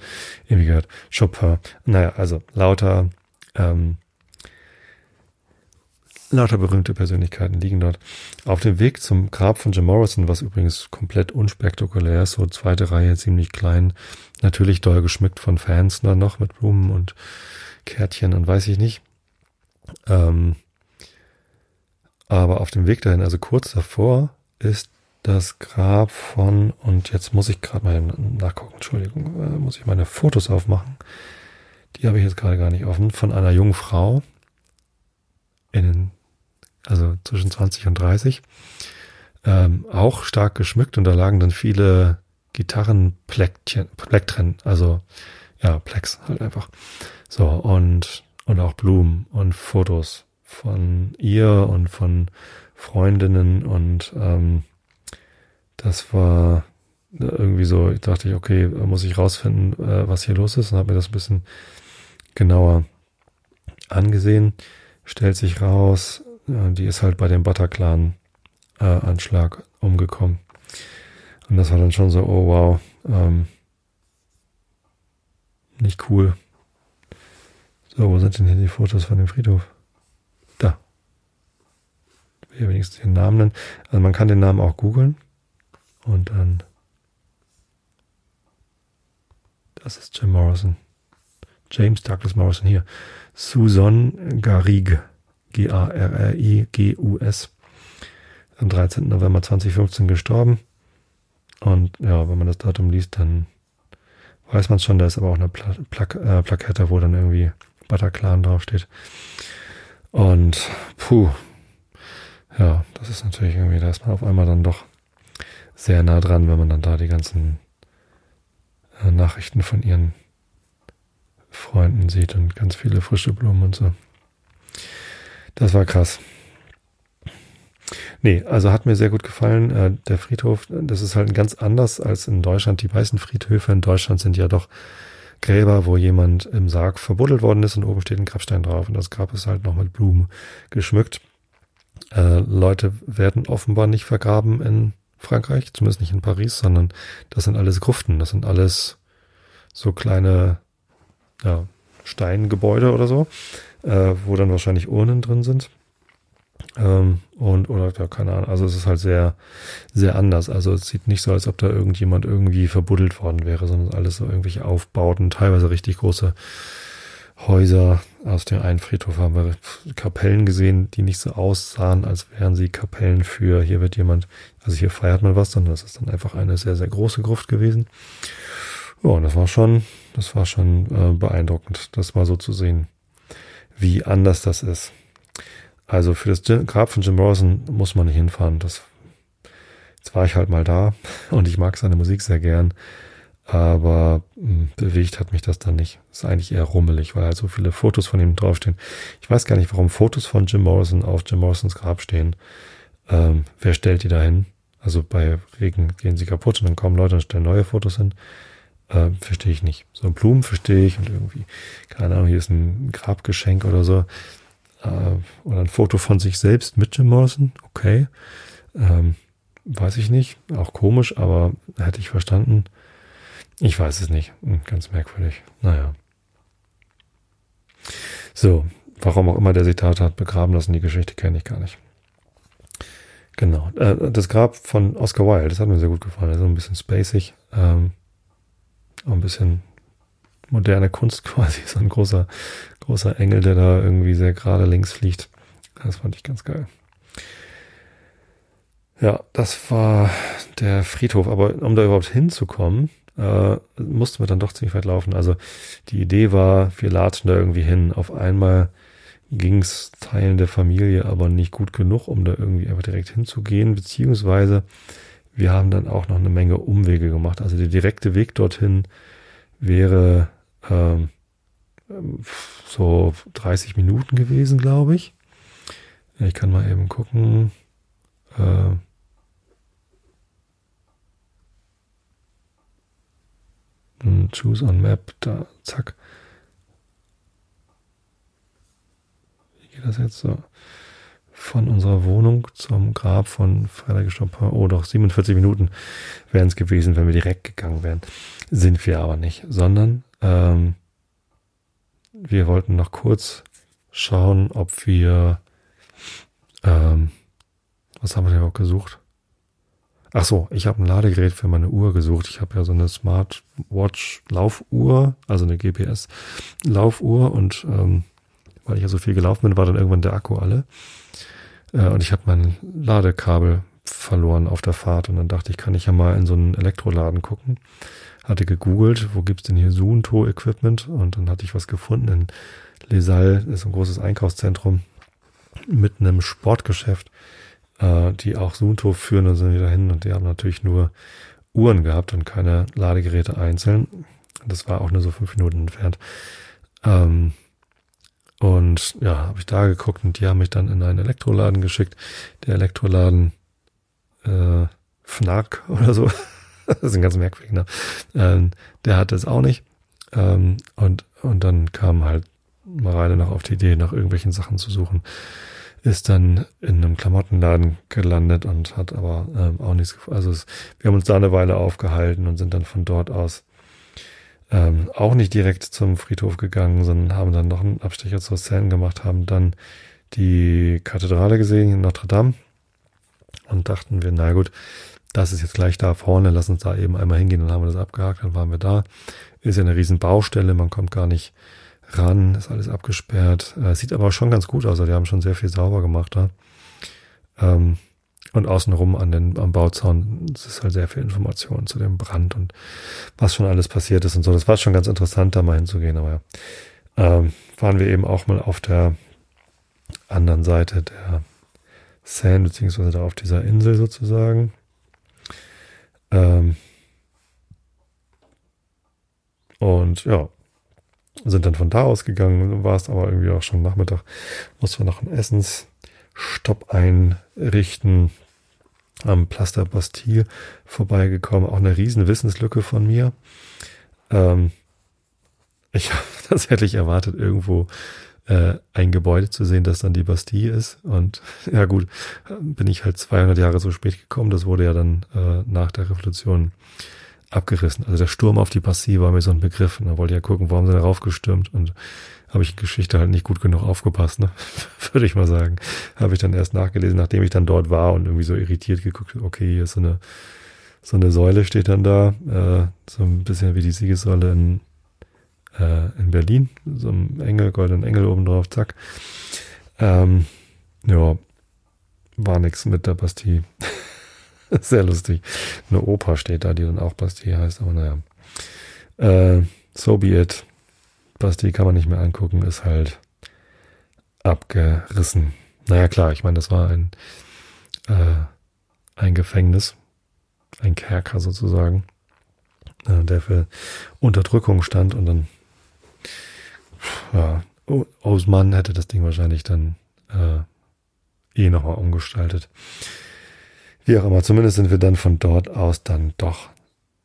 irgendwie gehört. Chopin. Naja, also lauter, ähm, lauter berühmte Persönlichkeiten liegen dort. Auf dem Weg zum Grab von Jim Morrison, was übrigens komplett unspektakulär ist, so zweite Reihe, ziemlich klein, natürlich doll geschmückt von Fans dann noch mit Blumen und Kärtchen und weiß ich nicht. Ähm, aber auf dem Weg dahin, also kurz davor, ist das Grab von, und jetzt muss ich gerade mal nachgucken, Entschuldigung, äh, muss ich meine Fotos aufmachen. Die habe ich jetzt gerade gar nicht offen, von einer jungen Frau in, also zwischen 20 und 30. Ähm, auch stark geschmückt und da lagen dann viele Gitarrenplektchen, Plektren, also ja, Plex halt einfach. So, und und auch Blumen und Fotos von ihr und von Freundinnen und ähm, das war irgendwie so, dachte ich, okay, muss ich rausfinden, äh, was hier los ist und habe mir das ein bisschen genauer angesehen. Stellt sich raus, äh, die ist halt bei dem Bataclan äh, umgekommen. Und das war dann schon so, oh wow, ähm, nicht cool. So, wo sind denn hier die Fotos von dem Friedhof? Da. Hier wenigstens den Namen nennen. Also man kann den Namen auch googeln. Und dann. Das ist Jim Morrison. James Douglas Morrison hier. Susan Garrigue. G-A-R-R-I-G-U-S. Am 13. November 2015 gestorben. Und ja, wenn man das Datum liest, dann weiß man schon, da ist aber auch eine Pla äh, Plakette, wo dann irgendwie Bataclan draufsteht. Und puh, ja, das ist natürlich irgendwie, da ist man auf einmal dann doch sehr nah dran, wenn man dann da die ganzen äh, Nachrichten von ihren Freunden sieht und ganz viele frische Blumen und so. Das war krass. Nee, also hat mir sehr gut gefallen. Äh, der Friedhof, das ist halt ganz anders als in Deutschland. Die meisten Friedhöfe in Deutschland sind ja doch Gräber, wo jemand im Sarg verbuddelt worden ist und oben steht ein Grabstein drauf und das Grab ist halt noch mit Blumen geschmückt. Äh, Leute werden offenbar nicht vergraben in Frankreich, zumindest nicht in Paris, sondern das sind alles Gruften, das sind alles so kleine ja, Steingebäude oder so, äh, wo dann wahrscheinlich Urnen drin sind. Ähm, und, oder, ja, keine Ahnung, also es ist halt sehr, sehr anders. Also es sieht nicht so, als ob da irgendjemand irgendwie verbuddelt worden wäre, sondern alles so irgendwelche Aufbauten, teilweise richtig große Häuser. Aus dem einen Friedhof haben wir Kapellen gesehen, die nicht so aussahen, als wären sie Kapellen für, hier wird jemand, also hier feiert man was, sondern das ist dann einfach eine sehr, sehr große Gruft gewesen. Ja, und das war schon, das war schon äh, beeindruckend, das mal so zu sehen, wie anders das ist. Also für das Grab von Jim Morrison muss man nicht hinfahren. Das, jetzt war ich halt mal da [laughs] und ich mag seine Musik sehr gern. Aber hm, bewegt hat mich das dann nicht. ist eigentlich eher rummelig, weil halt so viele Fotos von ihm draufstehen. Ich weiß gar nicht, warum Fotos von Jim Morrison auf Jim Morrisons Grab stehen. Ähm, wer stellt die da hin? Also bei Regen gehen sie kaputt und dann kommen Leute und stellen neue Fotos hin. Ähm, verstehe ich nicht. So Blumen verstehe ich und irgendwie, keine Ahnung, hier ist ein Grabgeschenk oder so äh, oder ein Foto von sich selbst mit Jim Morrison, okay. Ähm, weiß ich nicht, auch komisch, aber hätte ich verstanden. Ich weiß es nicht, hm, ganz merkwürdig. Naja. So, warum auch immer der Zitat hat, begraben lassen, die Geschichte kenne ich gar nicht. Genau. Äh, das Grab von Oscar Wilde, das hat mir sehr gut gefallen. Also ein bisschen spacig, ähm, auch ein bisschen moderne Kunst [laughs] quasi, so ein großer, großer Engel, der da irgendwie sehr gerade links fliegt. Das fand ich ganz geil. Ja, das war der Friedhof. Aber um da überhaupt hinzukommen, äh, mussten wir dann doch ziemlich weit laufen. Also die Idee war, wir latschen da irgendwie hin. Auf einmal ging's Teilen der Familie aber nicht gut genug, um da irgendwie einfach direkt hinzugehen. Beziehungsweise wir haben dann auch noch eine Menge Umwege gemacht. Also der direkte Weg dorthin wäre ähm, so 30 Minuten gewesen, glaube ich. Ich kann mal eben gucken. Äh, choose on Map, da, zack. Wie geht das jetzt so? Von unserer Wohnung zum Grab von Frederik Chopin. Oh, doch 47 Minuten wären es gewesen, wenn wir direkt gegangen wären. Sind wir aber nicht, sondern ähm, wir wollten noch kurz schauen, ob wir, ähm, was haben wir denn überhaupt gesucht? Ach so, ich habe ein Ladegerät für meine Uhr gesucht. Ich habe ja so eine Smartwatch Laufuhr, also eine GPS Laufuhr und ähm, weil ich ja so viel gelaufen bin, war dann irgendwann der Akku alle. Äh, und ich habe mein Ladekabel verloren auf der Fahrt und dann dachte ich, kann ich ja mal in so einen Elektroladen gucken hatte gegoogelt, wo gibt's denn hier Suunto-Equipment und dann hatte ich was gefunden in Les Salles, ist ein großes Einkaufszentrum mit einem Sportgeschäft, äh, die auch Suunto führen, da sind wir dahin und die haben natürlich nur Uhren gehabt und keine Ladegeräte einzeln. Das war auch nur so fünf Minuten entfernt. Ähm, und ja, habe ich da geguckt und die haben mich dann in einen Elektroladen geschickt. Der Elektroladen äh, Fnac [laughs] oder so das ist ein ganz merkwürdiger ähm, Der hatte es auch nicht. Ähm, und, und dann kam halt Mareile noch auf die Idee, nach irgendwelchen Sachen zu suchen. Ist dann in einem Klamottenladen gelandet und hat aber ähm, auch nichts gefunden. Also es, wir haben uns da eine Weile aufgehalten und sind dann von dort aus ähm, auch nicht direkt zum Friedhof gegangen, sondern haben dann noch einen Abstecher zur Seine gemacht, haben dann die Kathedrale gesehen in Notre Dame und dachten wir, na gut, das ist jetzt gleich da vorne, lass uns da eben einmal hingehen, dann haben wir das abgehakt, dann waren wir da. Ist ja eine riesen Baustelle, man kommt gar nicht ran, ist alles abgesperrt. Äh, sieht aber schon ganz gut aus, also die haben schon sehr viel sauber gemacht da. Ähm, und außenrum an den, am Bauzaun ist halt sehr viel Information zu dem Brand und was schon alles passiert ist und so. Das war schon ganz interessant, da mal hinzugehen, aber ähm, waren wir eben auch mal auf der anderen Seite der Seine, beziehungsweise da auf dieser Insel sozusagen. Ähm, und ja, sind dann von da aus gegangen, war es aber irgendwie auch schon Nachmittag, mussten wir noch einen Essensstopp einrichten, am Plaster Bastille vorbeigekommen, auch eine riesen Wissenslücke von mir. Ähm, ich [laughs] habe tatsächlich erwartet, irgendwo äh, ein Gebäude zu sehen, das dann die Bastille ist. Und [laughs] ja gut, bin ich halt 200 Jahre so spät gekommen. Das wurde ja dann äh, nach der Revolution abgerissen. Also der Sturm auf die Bastille war mir so ein Begriff. Und da wollte ich ja gucken, warum sind da raufgestürmt. Und habe ich Geschichte halt nicht gut genug aufgepasst, ne? [laughs] würde ich mal sagen. Habe ich dann erst nachgelesen, nachdem ich dann dort war und irgendwie so irritiert geguckt, okay, hier ist so eine, so eine Säule steht dann da, äh, so ein bisschen wie die Siegessäule in äh, in Berlin, so ein Engel, goldenen Engel oben drauf, zack. Ähm, ja, war nix mit der Bastille. [laughs] Sehr lustig. Eine Oper steht da, die dann auch Bastille heißt, aber naja. Äh, so be it. Bastille kann man nicht mehr angucken, ist halt abgerissen. Naja, klar, ich meine, das war ein, äh, ein Gefängnis, ein Kerker sozusagen, äh, der für Unterdrückung stand und dann ja, Osman hätte das Ding wahrscheinlich dann äh, eh nochmal umgestaltet. Wie auch immer, zumindest sind wir dann von dort aus dann doch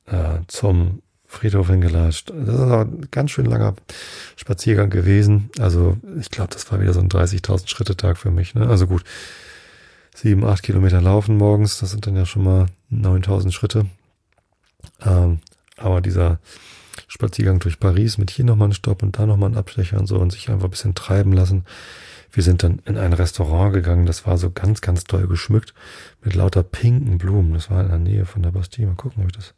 äh, zum Friedhof hingelatscht. Das ist auch ein ganz schön langer Spaziergang gewesen. Also ich glaube, das war wieder so ein 30.000 Schritte Tag für mich. Ne? Also gut, sieben, acht Kilometer laufen morgens, das sind dann ja schon mal 9.000 Schritte. Ähm, aber dieser Spaziergang durch Paris mit hier nochmal einen Stopp und da nochmal einen Abstecher und so und sich einfach ein bisschen treiben lassen. Wir sind dann in ein Restaurant gegangen, das war so ganz, ganz toll geschmückt mit lauter pinken Blumen. Das war in der Nähe von der Bastille. Mal gucken, ob ich das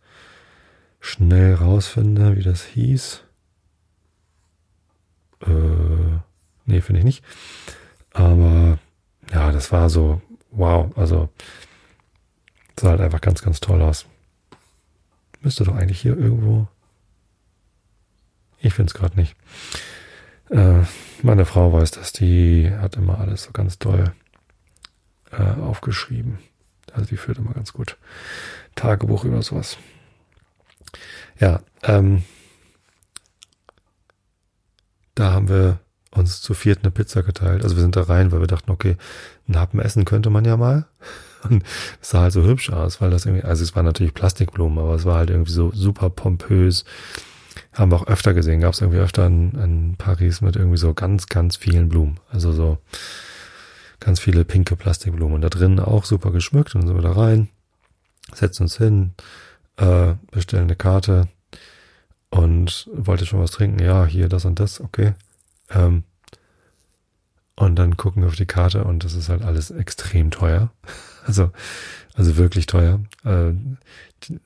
schnell rausfinde, wie das hieß. Äh, nee, finde ich nicht. Aber ja, das war so, wow, also sah halt einfach ganz, ganz toll aus. Müsste doch eigentlich hier irgendwo ich finde es gerade nicht. Äh, meine Frau weiß das, die hat immer alles so ganz toll äh, aufgeschrieben. Also die führt immer ganz gut Tagebuch über sowas. Ja, ähm, da haben wir uns zu viert eine Pizza geteilt. Also wir sind da rein, weil wir dachten, okay, einen Happen essen könnte man ja mal. [laughs] Und es sah halt so hübsch aus, weil das irgendwie, also es waren natürlich Plastikblumen, aber es war halt irgendwie so super pompös haben wir auch öfter gesehen, gab es irgendwie öfter in, in Paris mit irgendwie so ganz, ganz vielen Blumen. Also so ganz viele pinke Plastikblumen. Und da drinnen auch super geschmückt. Und sind wir da rein, setzen uns hin, äh, bestellen eine Karte und wollte schon was trinken. Ja, hier das und das, okay. Ähm, und dann gucken wir auf die Karte und das ist halt alles extrem teuer. [laughs] Also, also wirklich teuer. Äh,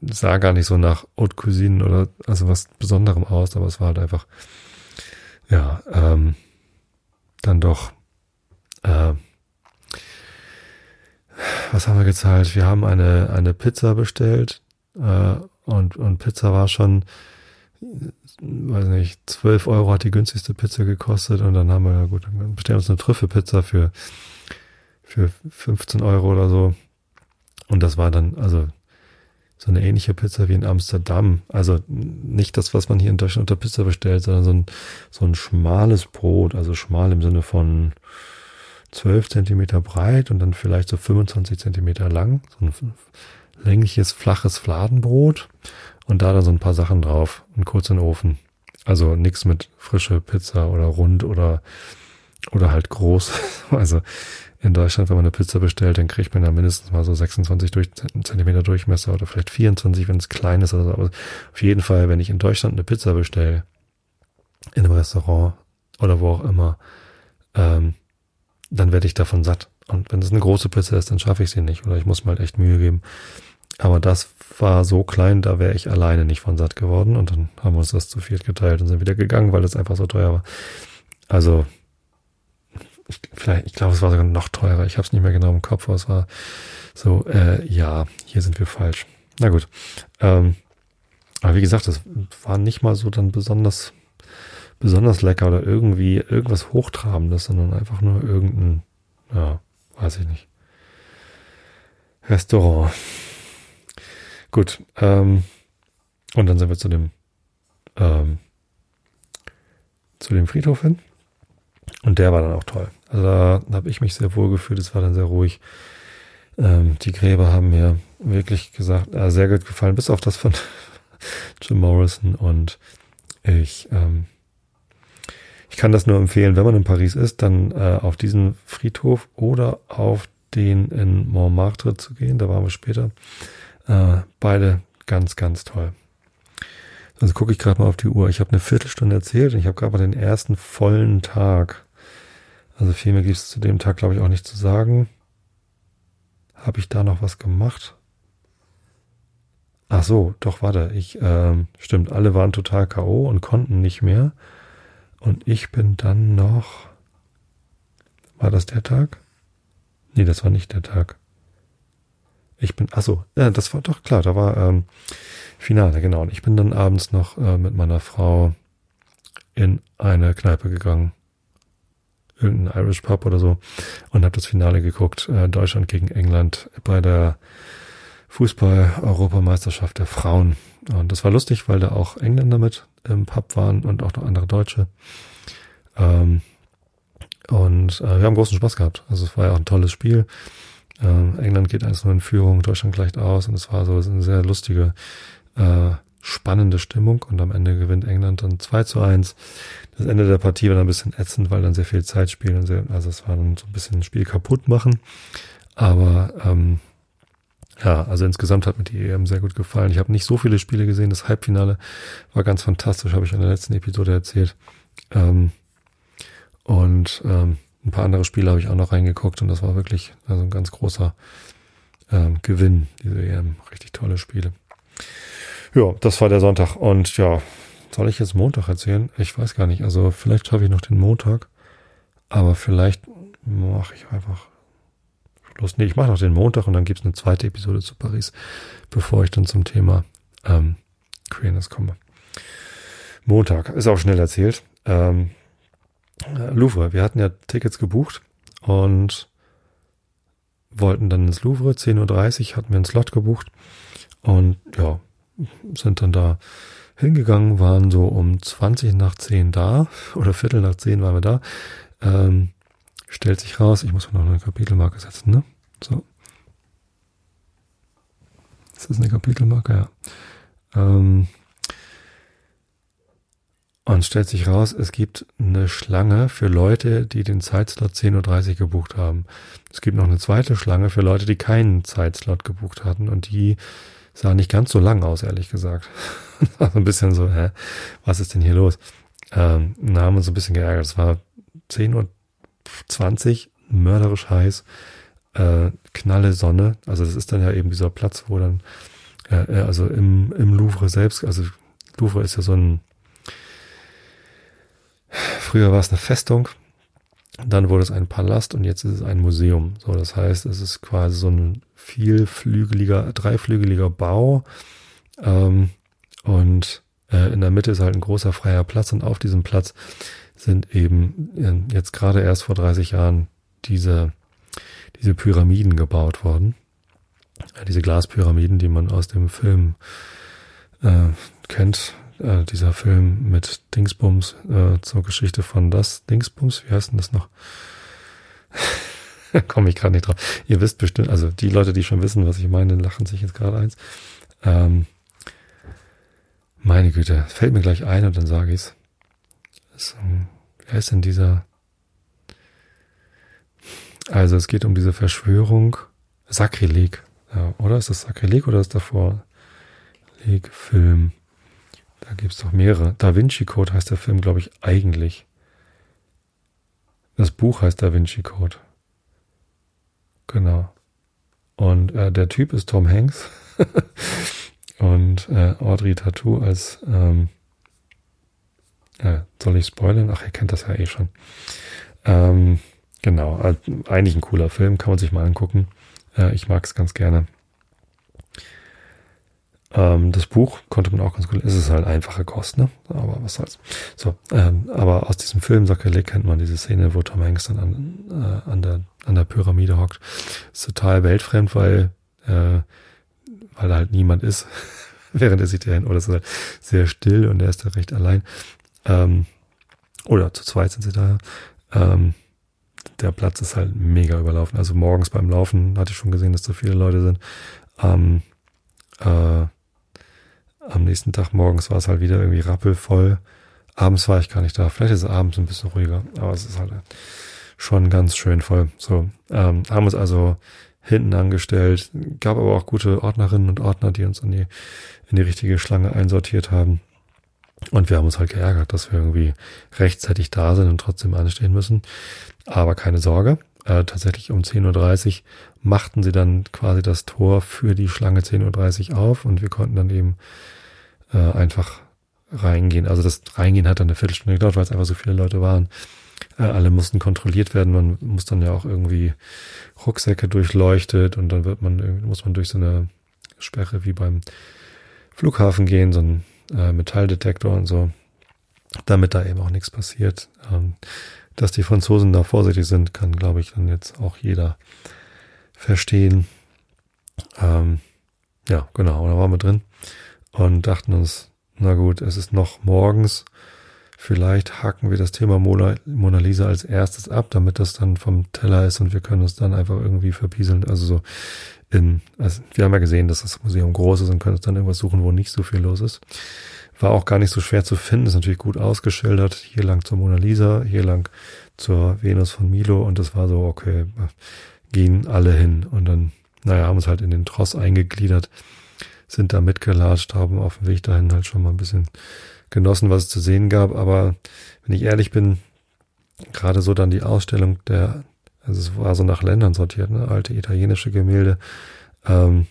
sah gar nicht so nach Haute Cuisine oder also was Besonderem aus, aber es war halt einfach, ja, ähm, dann doch, äh, was haben wir gezahlt? Wir haben eine, eine Pizza bestellt äh, und, und Pizza war schon, weiß nicht, 12 Euro hat die günstigste Pizza gekostet und dann haben wir, gut, dann bestellen wir uns eine Trüffelpizza für, für 15 Euro oder so. Und das war dann, also so eine ähnliche Pizza wie in Amsterdam. Also nicht das, was man hier in Deutschland unter Pizza bestellt, sondern so ein, so ein schmales Brot, also schmal im Sinne von 12 Zentimeter breit und dann vielleicht so 25 Zentimeter lang. So ein längliches, flaches Fladenbrot und da dann so ein paar Sachen drauf und kurz in den Ofen. Also nichts mit frische Pizza oder rund oder, oder halt groß. [laughs] Also in Deutschland, wenn man eine Pizza bestellt, dann kriegt man ja mindestens mal so 26 durch, Zentimeter Durchmesser oder vielleicht 24, wenn es klein ist oder so. Aber auf jeden Fall, wenn ich in Deutschland eine Pizza bestelle, in einem Restaurant oder wo auch immer, ähm, dann werde ich davon satt. Und wenn es eine große Pizza ist, dann schaffe ich sie nicht oder ich muss mir halt echt Mühe geben. Aber das war so klein, da wäre ich alleine nicht von satt geworden. Und dann haben wir uns das zu viert geteilt und sind wieder gegangen, weil das einfach so teuer war. Also, ich, vielleicht, ich glaube, es war sogar noch teurer. Ich habe es nicht mehr genau im Kopf, aber es war so, äh, ja, hier sind wir falsch. Na gut. Ähm, aber wie gesagt, das war nicht mal so dann besonders, besonders lecker oder irgendwie irgendwas Hochtrabendes, sondern einfach nur irgendein, ja, weiß ich nicht. Restaurant. Gut. Ähm, und dann sind wir zu dem ähm, zu dem Friedhof hin. Und der war dann auch toll. Also da habe ich mich sehr wohl gefühlt. Es war dann sehr ruhig. Ähm, die Gräber haben mir wirklich gesagt, äh, sehr gut gefallen, bis auf das von [laughs] Jim Morrison. Und ich, ähm, ich kann das nur empfehlen, wenn man in Paris ist, dann äh, auf diesen Friedhof oder auf den in Montmartre zu gehen. Da waren wir später. Äh, beide ganz, ganz toll. Also gucke ich gerade mal auf die Uhr. Ich habe eine Viertelstunde erzählt und ich habe gerade mal den ersten vollen Tag. Also viel mehr gibt es zu dem Tag, glaube ich, auch nicht zu sagen. Habe ich da noch was gemacht? Ach so, doch, warte. Ich, ähm, stimmt, alle waren total K.O. und konnten nicht mehr. Und ich bin dann noch. War das der Tag? Nee, das war nicht der Tag. Ich bin, ach so, ja, das war doch klar, da war ähm, Finale, genau. Und ich bin dann abends noch äh, mit meiner Frau in eine Kneipe gegangen. Irgendein Irish Pub oder so. Und habe das Finale geguckt. Äh, Deutschland gegen England bei der Fußball-Europameisterschaft der Frauen. Und das war lustig, weil da auch Engländer mit im Pub waren und auch noch andere Deutsche. Ähm, und äh, wir haben großen Spaß gehabt. Also es war ja auch ein tolles Spiel. Ähm, England geht 1-0 in Führung, Deutschland gleicht aus und es war so eine sehr lustige, äh, spannende Stimmung und am Ende gewinnt England dann 2 zu 1. Das Ende der Partie war dann ein bisschen ätzend, weil dann sehr viel Zeit spielen, sehr, also es war dann so ein bisschen ein Spiel kaputt machen. Aber ähm, ja, also insgesamt hat mir die EM sehr gut gefallen. Ich habe nicht so viele Spiele gesehen. Das Halbfinale war ganz fantastisch, habe ich in der letzten Episode erzählt. Ähm, und ähm, ein paar andere Spiele habe ich auch noch reingeguckt und das war wirklich also ein ganz großer ähm, Gewinn, diese EM. Richtig tolle Spiele. Ja, das war der Sonntag. Und ja, soll ich jetzt Montag erzählen? Ich weiß gar nicht. Also vielleicht schaffe ich noch den Montag. Aber vielleicht mache ich einfach Schluss. Nee, ich mache noch den Montag und dann gibt's eine zweite Episode zu Paris, bevor ich dann zum Thema ähm, Queerness komme. Montag ist auch schnell erzählt. Ähm, äh, Louvre. Wir hatten ja Tickets gebucht und wollten dann ins Louvre. 10.30 Uhr hatten wir einen Slot gebucht und ja, sind dann da hingegangen, waren so um 20 nach 10 da [laughs] oder Viertel nach 10 waren wir da. Ähm, stellt sich raus, ich muss noch eine Kapitelmarke setzen, ne? So. Ist das eine Kapitelmarke? Ja. Ähm, und stellt sich raus, es gibt eine Schlange für Leute, die den Zeitslot 10.30 Uhr gebucht haben. Es gibt noch eine zweite Schlange für Leute, die keinen Zeitslot gebucht hatten und die sah nicht ganz so lang aus, ehrlich gesagt. [laughs] so ein bisschen so, hä, was ist denn hier los? Ähm, da haben uns ein bisschen geärgert. Es war 10.20 Uhr, mörderisch heiß, äh, knalle Sonne. Also das ist dann ja eben dieser Platz, wo dann, äh, äh also im, im Louvre selbst, also Louvre ist ja so ein Früher war es eine Festung, dann wurde es ein Palast und jetzt ist es ein Museum. So, das heißt, es ist quasi so ein vielflügeliger, dreiflügeliger Bau. Ähm, und äh, in der Mitte ist halt ein großer freier Platz und auf diesem Platz sind eben äh, jetzt gerade erst vor 30 Jahren diese, diese Pyramiden gebaut worden. Diese Glaspyramiden, die man aus dem Film äh, kennt, äh, dieser Film mit Dingsbums äh, zur Geschichte von das Dingsbums, wie heißt denn das noch? [laughs] Komme ich gerade nicht drauf. Ihr wisst bestimmt, also die Leute, die schon wissen, was ich meine, lachen sich jetzt gerade eins. Ähm, meine Güte, fällt mir gleich ein und dann sage ich's. So, wer ist denn dieser? Also es geht um diese Verschwörung. Sakrileg, ja, oder? Ist das Sakrileg oder ist davor Leg Film? Da gibt es doch mehrere. Da Vinci Code heißt der Film, glaube ich, eigentlich. Das Buch heißt Da Vinci Code. Genau. Und äh, der Typ ist Tom Hanks. [laughs] und äh, Audrey Tattoo als ähm, äh, soll ich spoilern? Ach, ihr kennt das ja eh schon. Ähm, genau, eigentlich ein cooler Film, kann man sich mal angucken. Äh, ich mag es ganz gerne. Ähm, das Buch konnte man auch ganz gut. Es ist halt einfache Kost, ne? Aber was soll's. So, ähm, aber aus diesem Film Sakrileg kennt man diese Szene, wo Tom Hanks dann an, äh, an der an der Pyramide hockt. Ist total weltfremd, weil äh, weil da halt niemand ist, [laughs] während er sich dahin oder es ist halt sehr still und er ist da recht allein. Ähm, oder zu zweit sind sie da. Ähm, der Platz ist halt mega überlaufen. Also morgens beim Laufen hatte ich schon gesehen, dass so viele Leute sind. Ähm, äh, am nächsten Tag morgens war es halt wieder irgendwie rappelvoll. Abends war ich gar nicht da. Vielleicht ist es abends ein bisschen ruhiger, aber es ist halt schon ganz schön voll. So, ähm, haben uns also hinten angestellt, gab aber auch gute Ordnerinnen und Ordner, die uns in die, in die richtige Schlange einsortiert haben. Und wir haben uns halt geärgert, dass wir irgendwie rechtzeitig da sind und trotzdem anstehen müssen. Aber keine Sorge, äh, tatsächlich um 10.30 Uhr machten sie dann quasi das Tor für die Schlange 10.30 Uhr auf und wir konnten dann eben äh, einfach reingehen. Also das Reingehen hat dann eine Viertelstunde gedauert, weil es einfach so viele Leute waren. Äh, alle mussten kontrolliert werden. Man muss dann ja auch irgendwie Rucksäcke durchleuchtet und dann wird man muss man durch so eine Sperre wie beim Flughafen gehen, so ein äh, Metalldetektor und so, damit da eben auch nichts passiert. Ähm, dass die Franzosen da vorsichtig sind, kann, glaube ich, dann jetzt auch jeder verstehen. Ähm, ja, genau, da waren wir drin und dachten uns, na gut, es ist noch morgens. Vielleicht hacken wir das Thema Mona, Mona Lisa als erstes ab, damit das dann vom Teller ist und wir können uns dann einfach irgendwie verpieseln. Also so in, also wir haben ja gesehen, dass das Museum groß ist und können uns dann irgendwas suchen, wo nicht so viel los ist. War auch gar nicht so schwer zu finden, ist natürlich gut ausgeschildert. Hier lang zur Mona Lisa, hier lang zur Venus von Milo und das war so, okay, gehen alle hin und dann, naja, haben uns halt in den Tross eingegliedert sind da mitgelatscht, haben auf dem Weg dahin halt schon mal ein bisschen genossen, was es zu sehen gab. Aber wenn ich ehrlich bin, gerade so dann die Ausstellung der, also es war so nach Ländern sortiert, ne, alte italienische Gemälde, ähm,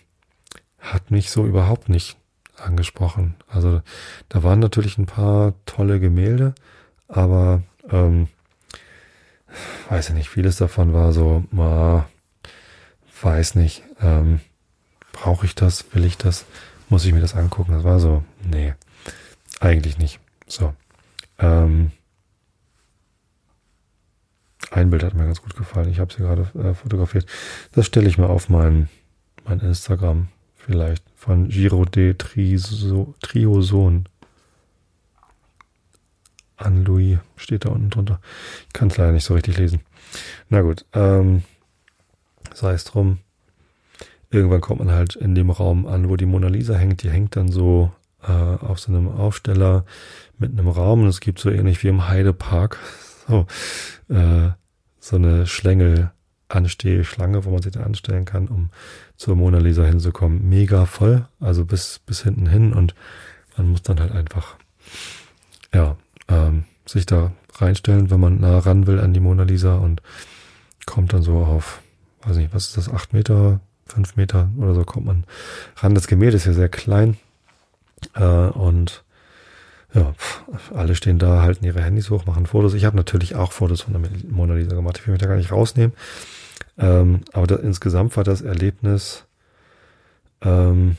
hat mich so überhaupt nicht angesprochen. Also da waren natürlich ein paar tolle Gemälde, aber ähm, weiß ich nicht, vieles davon war so, ma, weiß nicht. Ähm, Brauche ich das? Will ich das? Muss ich mir das angucken? Das war so, nee, eigentlich nicht. So. Ähm, ein Bild hat mir ganz gut gefallen. Ich habe sie gerade äh, fotografiert. Das stelle ich mal auf mein, mein Instagram vielleicht von Giro de Triso, Trioson. An Louis steht da unten drunter. Ich kann es leider nicht so richtig lesen. Na gut, ähm, sei es drum irgendwann kommt man halt in dem Raum an, wo die Mona Lisa hängt. Die hängt dann so äh, auf so einem Aufsteller mit einem Raum und es gibt so ähnlich wie im Heidepark [laughs] so, äh, so eine Schlängel Anstehschlange, wo man sich da anstellen kann, um zur Mona Lisa hinzukommen. Mega voll, also bis, bis hinten hin und man muss dann halt einfach, ja, ähm, sich da reinstellen, wenn man nah ran will an die Mona Lisa und kommt dann so auf, weiß nicht, was ist das, acht Meter, fünf Meter oder so kommt man ran. Das Gemälde ist ja sehr klein. Äh, und ja, alle stehen da, halten ihre Handys hoch, machen Fotos. Ich habe natürlich auch Fotos von der Mona Lisa gemacht. Ich will mich da gar nicht rausnehmen. Ähm, aber da, insgesamt war das Erlebnis ähm,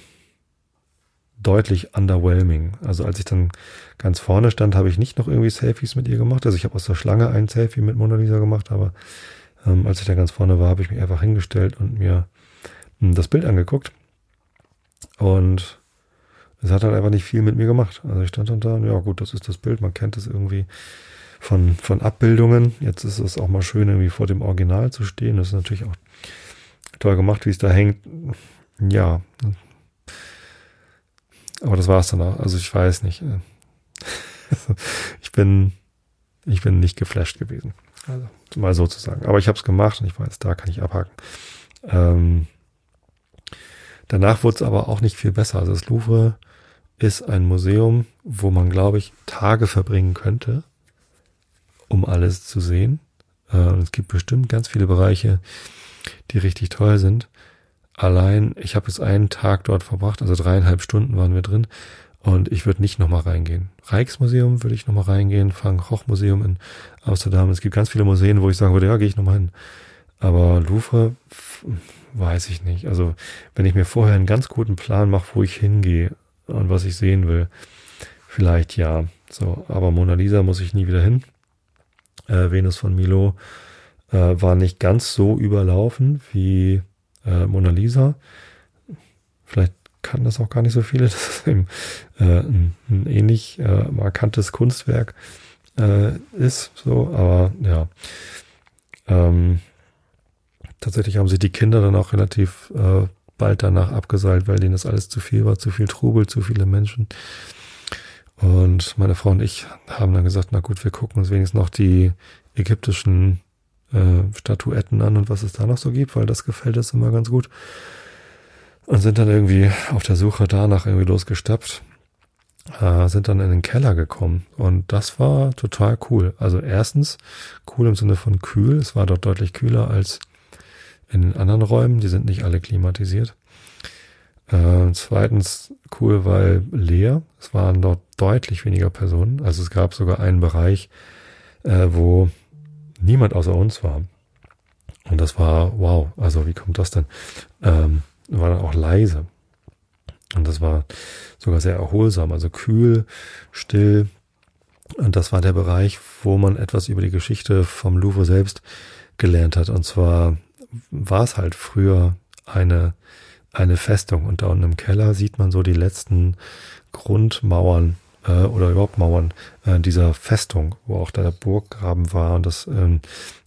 deutlich underwhelming. Also als ich dann ganz vorne stand, habe ich nicht noch irgendwie Selfies mit ihr gemacht. Also ich habe aus der Schlange ein Selfie mit Mona Lisa gemacht, aber ähm, als ich da ganz vorne war, habe ich mich einfach hingestellt und mir das Bild angeguckt und es hat halt einfach nicht viel mit mir gemacht. Also ich stand dann da ja gut, das ist das Bild, man kennt es irgendwie von, von Abbildungen. Jetzt ist es auch mal schön, irgendwie vor dem Original zu stehen. Das ist natürlich auch toll gemacht, wie es da hängt. Ja. Aber das war es dann auch. Also ich weiß nicht. [laughs] ich bin, ich bin nicht geflasht gewesen. Also mal so zu sagen. Aber ich habe es gemacht und ich weiß, da kann ich abhaken. Ähm, Danach wurde es aber auch nicht viel besser. Also das Louvre ist ein Museum, wo man, glaube ich, Tage verbringen könnte, um alles zu sehen. Äh, es gibt bestimmt ganz viele Bereiche, die richtig toll sind. allein, ich habe jetzt einen Tag dort verbracht, also dreieinhalb Stunden waren wir drin und ich würde nicht nochmal reingehen. Rijksmuseum würde ich nochmal reingehen, Frank Koch Museum in Amsterdam. Es gibt ganz viele Museen, wo ich sagen würde, ja, gehe ich nochmal hin. Aber Louvre, weiß ich nicht. Also wenn ich mir vorher einen ganz guten Plan mache, wo ich hingehe und was ich sehen will, vielleicht ja. So, aber Mona Lisa muss ich nie wieder hin. Äh, Venus von Milo äh, war nicht ganz so überlaufen wie äh, Mona Lisa. Vielleicht kann das auch gar nicht so viele. [laughs] Das ist eben äh, ein, ein ähnlich äh, markantes Kunstwerk äh, ist. So, aber ja. Ähm, tatsächlich haben sich die Kinder dann auch relativ äh, bald danach abgeseilt, weil denen das alles zu viel war, zu viel Trubel, zu viele Menschen. Und meine Frau und ich haben dann gesagt, na gut, wir gucken uns wenigstens noch die ägyptischen äh, Statuetten an und was es da noch so gibt, weil das gefällt uns immer ganz gut. Und sind dann irgendwie auf der Suche danach irgendwie losgestapft. Äh, sind dann in den Keller gekommen und das war total cool. Also erstens cool im Sinne von kühl. Es war dort deutlich kühler als in den anderen Räumen. Die sind nicht alle klimatisiert. Äh, zweitens cool, weil leer. Es waren dort deutlich weniger Personen. Also es gab sogar einen Bereich, äh, wo niemand außer uns war. Und das war, wow, also wie kommt das denn? Ähm, war dann auch leise. Und das war sogar sehr erholsam, also kühl, still. Und das war der Bereich, wo man etwas über die Geschichte vom Louvre selbst gelernt hat. Und zwar war es halt früher eine, eine Festung. Und da unten im Keller sieht man so die letzten Grundmauern äh, oder überhaupt Mauern äh, dieser Festung, wo auch der Burggraben war. Und das ähm,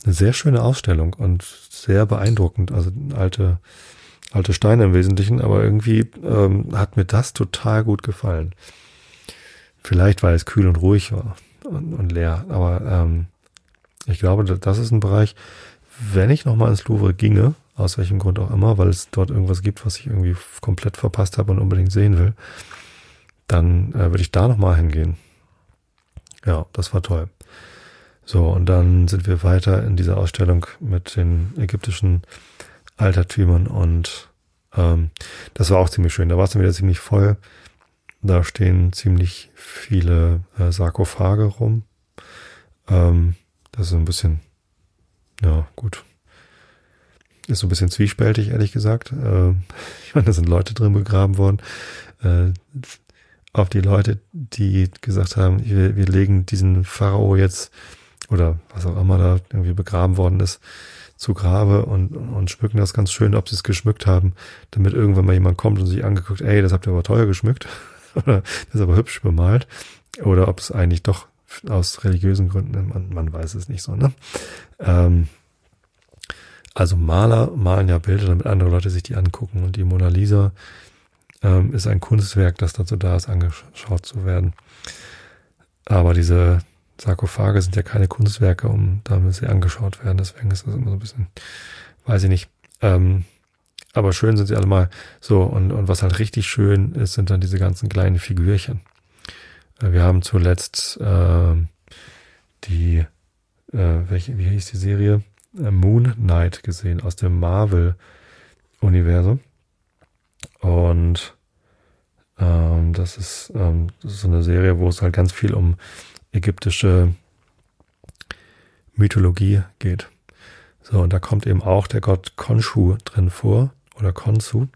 eine sehr schöne Ausstellung und sehr beeindruckend. Also alte, alte Steine im Wesentlichen, aber irgendwie ähm, hat mir das total gut gefallen. Vielleicht, weil es kühl und ruhig war und, und leer. Aber ähm, ich glaube, das ist ein Bereich, wenn ich nochmal ins Louvre ginge, aus welchem Grund auch immer, weil es dort irgendwas gibt, was ich irgendwie komplett verpasst habe und unbedingt sehen will, dann äh, würde ich da nochmal hingehen. Ja, das war toll. So, und dann sind wir weiter in dieser Ausstellung mit den ägyptischen Altertümern und ähm, das war auch ziemlich schön. Da war es dann wieder ziemlich voll. Da stehen ziemlich viele äh, Sarkophage rum. Ähm, das ist ein bisschen ja, gut. Ist so ein bisschen zwiespältig, ehrlich gesagt. Äh, [laughs] ich meine, da sind Leute drin begraben worden. Äh, auf die Leute, die gesagt haben, wir, wir legen diesen Pharao jetzt oder was auch immer da irgendwie begraben worden ist, zu Grabe und, und schmücken das ganz schön, ob sie es geschmückt haben, damit irgendwann mal jemand kommt und sich angeguckt, ey, das habt ihr aber teuer geschmückt [laughs] oder das ist aber hübsch bemalt oder ob es eigentlich doch aus religiösen Gründen, man, man weiß es nicht so, ne? Ähm, also Maler malen ja Bilder, damit andere Leute sich die angucken und die Mona Lisa ähm, ist ein Kunstwerk, das dazu da ist, angeschaut zu werden. Aber diese Sarkophage sind ja keine Kunstwerke, um damit sie angeschaut werden. Deswegen ist das immer so ein bisschen, weiß ich nicht. Ähm, aber schön sind sie alle mal. So, und, und was halt richtig schön ist, sind dann diese ganzen kleinen Figürchen. Äh, wir haben zuletzt äh, die, äh, welche, wie hieß die Serie? Äh, Moon Knight gesehen aus dem Marvel-Universum. Und ähm, das, ist, ähm, das ist so eine Serie, wo es halt ganz viel um ägyptische Mythologie geht. So, und da kommt eben auch der Gott Khonshu drin vor, oder Khonsu.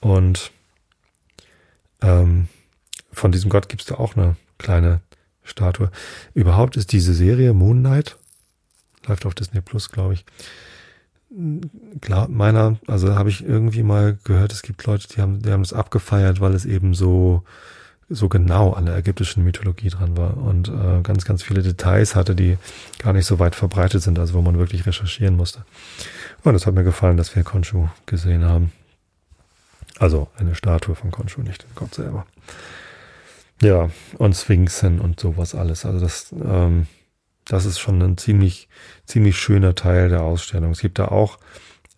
Und ähm, von diesem Gott gibt es da auch eine kleine Statue. Überhaupt ist diese Serie Moon Knight, läuft auf Disney Plus, glaube ich. Klar, meiner, also habe ich irgendwie mal gehört, es gibt Leute, die haben, die haben es abgefeiert, weil es eben so, so genau an der ägyptischen Mythologie dran war und äh, ganz, ganz viele Details hatte, die gar nicht so weit verbreitet sind, also wo man wirklich recherchieren musste. Und es hat mir gefallen, dass wir Konshu gesehen haben. Also eine Statue von Konshu, nicht den Gott selber. Ja, und Sphinxen und sowas alles. Also das, ähm, das ist schon ein ziemlich, ziemlich schöner Teil der Ausstellung. Es gibt da auch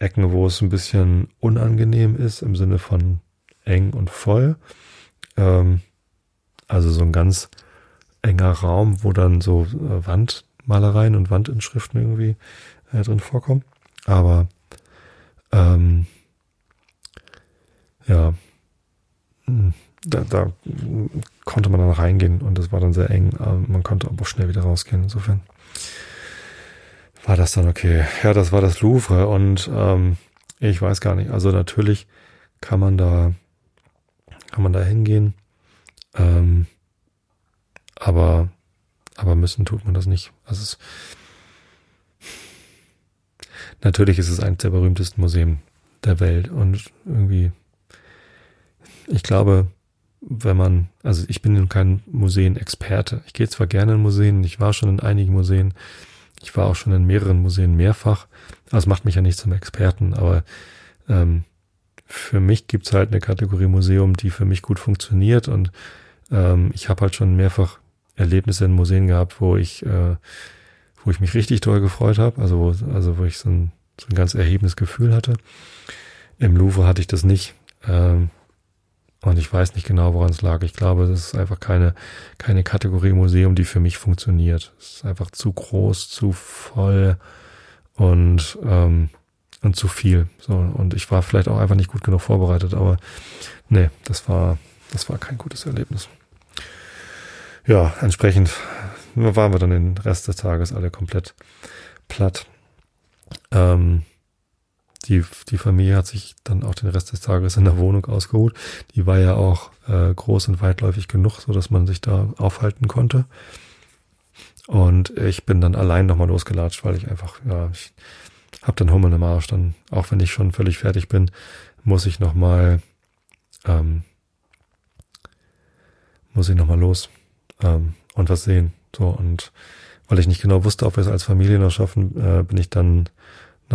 Ecken, wo es ein bisschen unangenehm ist, im Sinne von eng und voll. Ähm, also so ein ganz enger Raum, wo dann so äh, Wandmalereien und Wandinschriften irgendwie äh, drin vorkommen. Aber ähm, ja, hm, da, da konnte man dann reingehen und es war dann sehr eng. Man konnte aber auch schnell wieder rausgehen. Insofern war das dann okay. Ja, das war das Louvre und ähm, ich weiß gar nicht. Also natürlich kann man da kann man da hingehen, ähm, aber aber müssen tut man das nicht. Also es, natürlich ist es eines der berühmtesten Museen der Welt und irgendwie ich glaube, wenn man, also ich bin kein Museenexperte. Ich gehe zwar gerne in Museen, ich war schon in einigen Museen, ich war auch schon in mehreren Museen mehrfach. Das macht mich ja nicht zum Experten, aber ähm, für mich gibt's halt eine Kategorie Museum, die für mich gut funktioniert und ähm, ich habe halt schon mehrfach Erlebnisse in Museen gehabt, wo ich, äh, wo ich mich richtig doll gefreut habe, also wo, also wo ich so ein, so ein ganz erhebendes Gefühl hatte. Im Louvre hatte ich das nicht. Ähm, und ich weiß nicht genau, woran es lag. Ich glaube, es ist einfach keine, keine Kategorie Museum, die für mich funktioniert. Es ist einfach zu groß, zu voll und, ähm, und zu viel. So, und ich war vielleicht auch einfach nicht gut genug vorbereitet, aber nee, das war, das war kein gutes Erlebnis. Ja, entsprechend waren wir dann den Rest des Tages alle komplett platt. Ähm, die, die Familie hat sich dann auch den Rest des Tages in der Wohnung ausgeruht. Die war ja auch äh, groß und weitläufig genug, so dass man sich da aufhalten konnte. Und ich bin dann allein nochmal losgelatscht, weil ich einfach, ja, ich habe dann Hummel im Arsch. Dann, auch wenn ich schon völlig fertig bin, muss ich nochmal, ähm, muss ich nochmal los ähm, und was sehen. So, und weil ich nicht genau wusste, ob wir es als Familie noch schaffen, äh, bin ich dann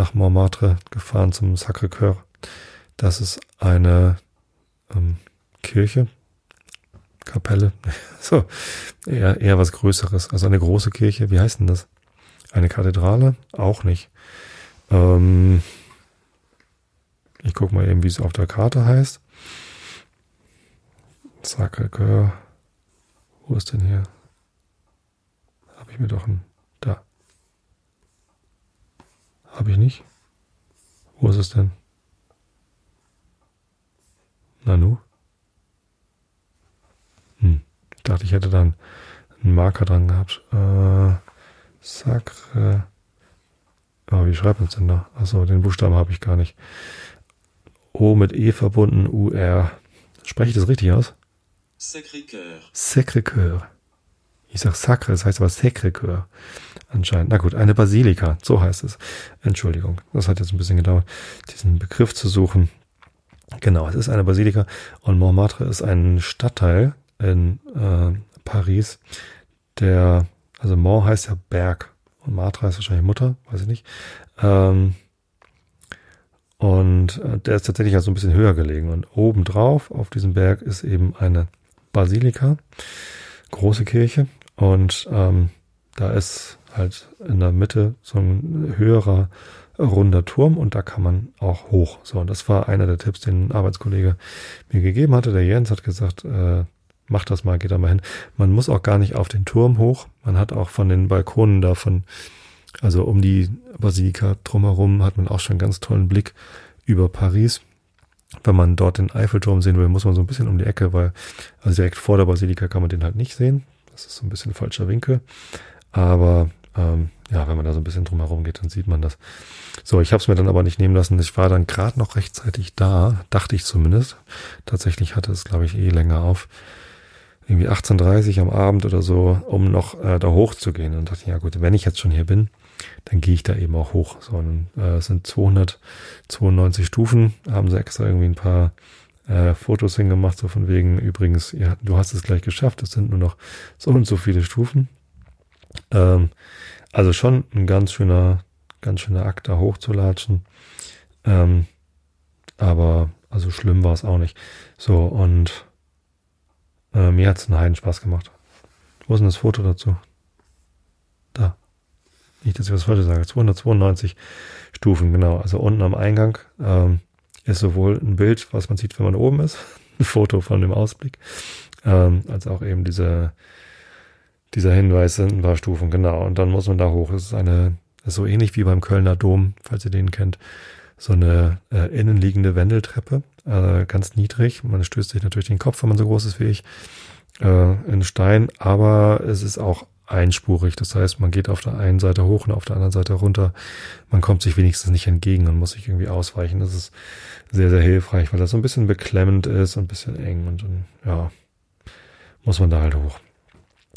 nach Montmartre gefahren zum Sacré-Cœur. Das ist eine ähm, Kirche, Kapelle, [laughs] so eher, eher was Größeres, also eine große Kirche. Wie heißt denn das? Eine Kathedrale? Auch nicht. Ähm, ich guck mal eben, wie es auf der Karte heißt. Sacré-Cœur. Wo ist denn hier? Habe ich mir doch ein habe ich nicht. Wo ist es denn? Nanu? Hm. Ich dachte, ich hätte dann einen Marker dran gehabt. Äh, Sacre. Oh, wie schreibt man es denn da? Achso, den Buchstaben habe ich gar nicht. O mit E verbunden, UR. Spreche ich das richtig aus? Sacré-Cœur. Sacré-Cœur. Ich sag Sacre, das heißt aber Sacré-Cœur anscheinend. Na gut, eine Basilika, so heißt es. Entschuldigung, das hat jetzt ein bisschen gedauert, diesen Begriff zu suchen. Genau, es ist eine Basilika und Montmartre ist ein Stadtteil in äh, Paris, der, also Mont heißt ja Berg und Martre heißt wahrscheinlich Mutter, weiß ich nicht. Ähm, und äh, der ist tatsächlich also ein bisschen höher gelegen und obendrauf auf diesem Berg ist eben eine Basilika, große Kirche und ähm, da ist halt in der Mitte so ein höherer runder Turm und da kann man auch hoch. So, und das war einer der Tipps, den ein Arbeitskollege mir gegeben hatte. Der Jens hat gesagt, äh, mach das mal, geht da mal hin. Man muss auch gar nicht auf den Turm hoch. Man hat auch von den Balkonen davon, also um die Basilika drumherum, hat man auch schon einen ganz tollen Blick über Paris. Wenn man dort den Eiffelturm sehen will, muss man so ein bisschen um die Ecke, weil also direkt vor der Basilika kann man den halt nicht sehen. Das ist so ein bisschen falscher Winkel. Aber ähm, ja, wenn man da so ein bisschen drumherum geht, dann sieht man das. So, ich habe es mir dann aber nicht nehmen lassen. Ich war dann gerade noch rechtzeitig da, dachte ich zumindest. Tatsächlich hatte es, glaube ich, eh länger auf. Irgendwie 18.30 am Abend oder so, um noch äh, da hoch zu gehen. Und dachte, ja gut, wenn ich jetzt schon hier bin, dann gehe ich da eben auch hoch. So, und, äh, es sind 292 Stufen, haben sie extra irgendwie ein paar äh, Fotos hingemacht, so von wegen, übrigens, ja, du hast es gleich geschafft, es sind nur noch so und so viele Stufen. Ähm, also schon ein ganz schöner, ganz schöner Akt da hochzulatschen. Ähm, aber also schlimm war es auch nicht. So, und äh, mir hat es einen Heiden Spaß gemacht. Wo ist denn das Foto dazu? Da. Nicht, dass ich was Falsches sage. 292 Stufen, genau. Also unten am Eingang ähm, ist sowohl ein Bild, was man sieht, wenn man oben ist, [laughs] ein Foto von dem Ausblick, ähm, als auch eben diese dieser Hinweis sind ein paar Stufen, genau. Und dann muss man da hoch. Es ist eine, ist so ähnlich wie beim Kölner Dom, falls ihr den kennt, so eine äh, innenliegende Wendeltreppe. äh, ganz niedrig. Man stößt sich natürlich den Kopf, wenn man so groß ist wie ich, äh, in Stein, aber es ist auch einspurig. Das heißt, man geht auf der einen Seite hoch und auf der anderen Seite runter. Man kommt sich wenigstens nicht entgegen und muss sich irgendwie ausweichen. Das ist sehr, sehr hilfreich, weil das so ein bisschen beklemmend ist und ein bisschen eng und dann, ja, muss man da halt hoch.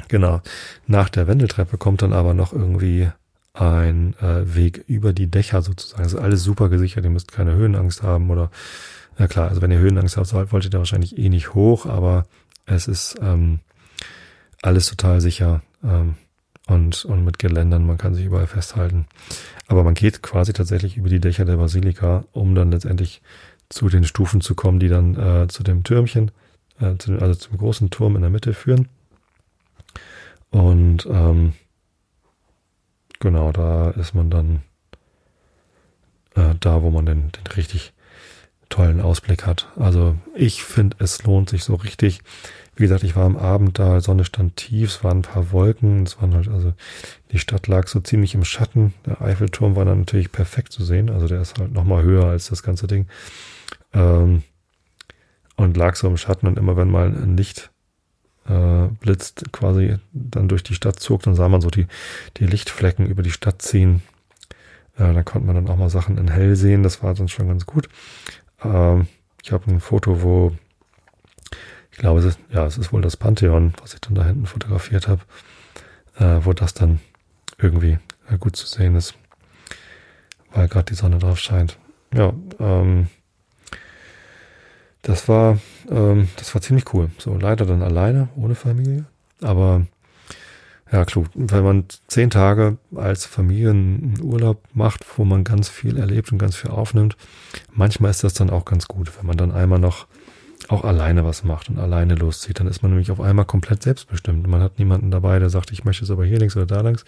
Genau. Nach der Wendeltreppe kommt dann aber noch irgendwie ein äh, Weg über die Dächer sozusagen. Das ist alles super gesichert. Ihr müsst keine Höhenangst haben oder, na klar, also wenn ihr Höhenangst habt, wollt ihr da wahrscheinlich eh nicht hoch, aber es ist ähm, alles total sicher ähm, und, und mit Geländern, man kann sich überall festhalten. Aber man geht quasi tatsächlich über die Dächer der Basilika, um dann letztendlich zu den Stufen zu kommen, die dann äh, zu dem Türmchen, äh, zu, also zum großen Turm in der Mitte führen. Und ähm, genau, da ist man dann äh, da, wo man den, den richtig tollen Ausblick hat. Also ich finde, es lohnt sich so richtig. Wie gesagt, ich war am Abend da, Sonne stand tief, es waren ein paar Wolken, es waren halt, also die Stadt lag so ziemlich im Schatten. Der Eiffelturm war dann natürlich perfekt zu sehen, also der ist halt nochmal höher als das ganze Ding. Ähm, und lag so im Schatten und immer wenn mal ein Licht äh, blitzt quasi dann durch die Stadt zog, dann sah man so die, die Lichtflecken über die Stadt ziehen. Äh, da konnte man dann auch mal Sachen in hell sehen, das war dann schon ganz gut. Ähm, ich habe ein Foto, wo ich glaube, es ist, ja, es ist wohl das Pantheon, was ich dann da hinten fotografiert habe, äh, wo das dann irgendwie äh, gut zu sehen ist, weil gerade die Sonne drauf scheint. Ja, ähm, das war, ähm, das war ziemlich cool. So leider dann alleine, ohne Familie, aber ja, klug. Wenn man zehn Tage als Familienurlaub macht, wo man ganz viel erlebt und ganz viel aufnimmt, manchmal ist das dann auch ganz gut, wenn man dann einmal noch auch alleine was macht und alleine loszieht, dann ist man nämlich auf einmal komplett selbstbestimmt. Man hat niemanden dabei, der sagt, ich möchte es aber hier links oder da links.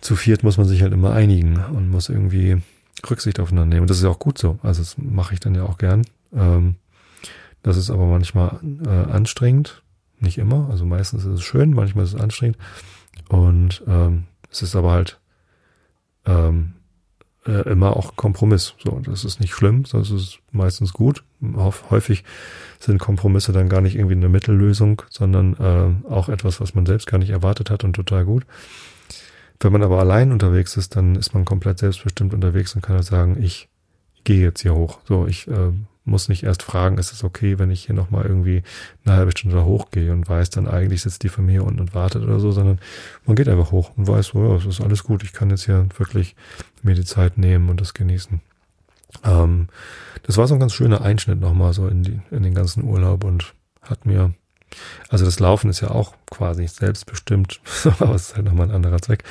Zu viert muss man sich halt immer einigen und muss irgendwie Rücksicht aufeinander nehmen. Und das ist ja auch gut so. Also das mache ich dann ja auch gern. Ähm, das ist aber manchmal äh, anstrengend. Nicht immer. Also meistens ist es schön, manchmal ist es anstrengend. Und ähm, es ist aber halt ähm, äh, immer auch Kompromiss. So, das ist nicht schlimm, das ist meistens gut. Häufig sind Kompromisse dann gar nicht irgendwie eine Mittellösung, sondern äh, auch etwas, was man selbst gar nicht erwartet hat und total gut. Wenn man aber allein unterwegs ist, dann ist man komplett selbstbestimmt unterwegs und kann halt sagen, ich gehe jetzt hier hoch. So, ich äh, muss nicht erst fragen, ist es okay, wenn ich hier nochmal irgendwie eine halbe Stunde hochgehe und weiß dann eigentlich sitzt die Familie unten und wartet oder so, sondern man geht einfach hoch und weiß, so, ja, es ist alles gut, ich kann jetzt hier wirklich mir die Zeit nehmen und das genießen. Ähm, das war so ein ganz schöner Einschnitt nochmal so in, die, in den ganzen Urlaub und hat mir, also das Laufen ist ja auch quasi selbstbestimmt, [laughs] aber es ist halt nochmal ein anderer Zweck.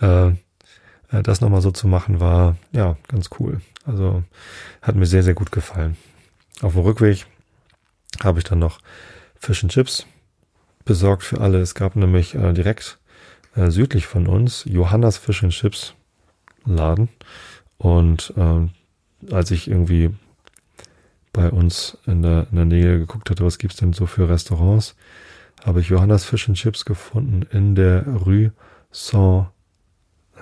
Äh, äh das nochmal so zu machen war, ja, ganz cool. Also hat mir sehr, sehr gut gefallen. Auf dem Rückweg habe ich dann noch Fish and Chips besorgt für alle. Es gab nämlich äh, direkt äh, südlich von uns Johannas Fish and Chips Laden. Und äh, als ich irgendwie bei uns in der, in der Nähe geguckt hatte, was gibt's denn so für Restaurants, habe ich Johannas Fish and Chips gefunden in der Rue Saint.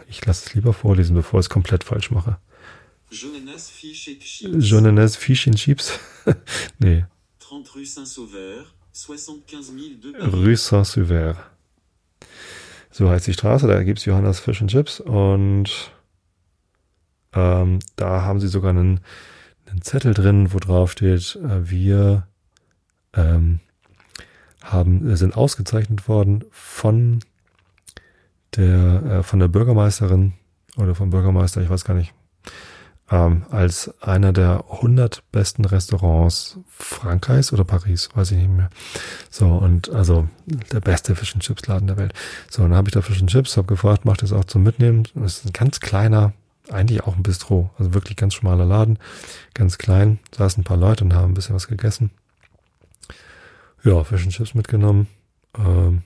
Ich lasse es lieber vorlesen, bevor ich es komplett falsch mache. Johannes Fish and Chips. Johannes Fish and Chips. [laughs] nee. 30 Rue Saint-Sauveur, 75 Rue Saint-Sauveur. So heißt die Straße, da gibt's Johannes Fish and Chips und ähm, da haben sie sogar einen, einen Zettel drin, wo drauf steht, äh, wir ähm, haben, sind ausgezeichnet worden von der, äh, von der Bürgermeisterin oder vom Bürgermeister, ich weiß gar nicht, ähm, als einer der 100 besten Restaurants Frankreichs oder Paris, weiß ich nicht mehr. So, und also der beste Fish and Chips Laden der Welt. So, und dann habe ich da Fish and Chips, habe gefragt, macht das auch zum Mitnehmen. Das ist ein ganz kleiner, eigentlich auch ein Bistro, also wirklich ganz schmaler Laden, ganz klein, saßen ein paar Leute und haben ein bisschen was gegessen. Ja, Fish and Chips mitgenommen, ähm,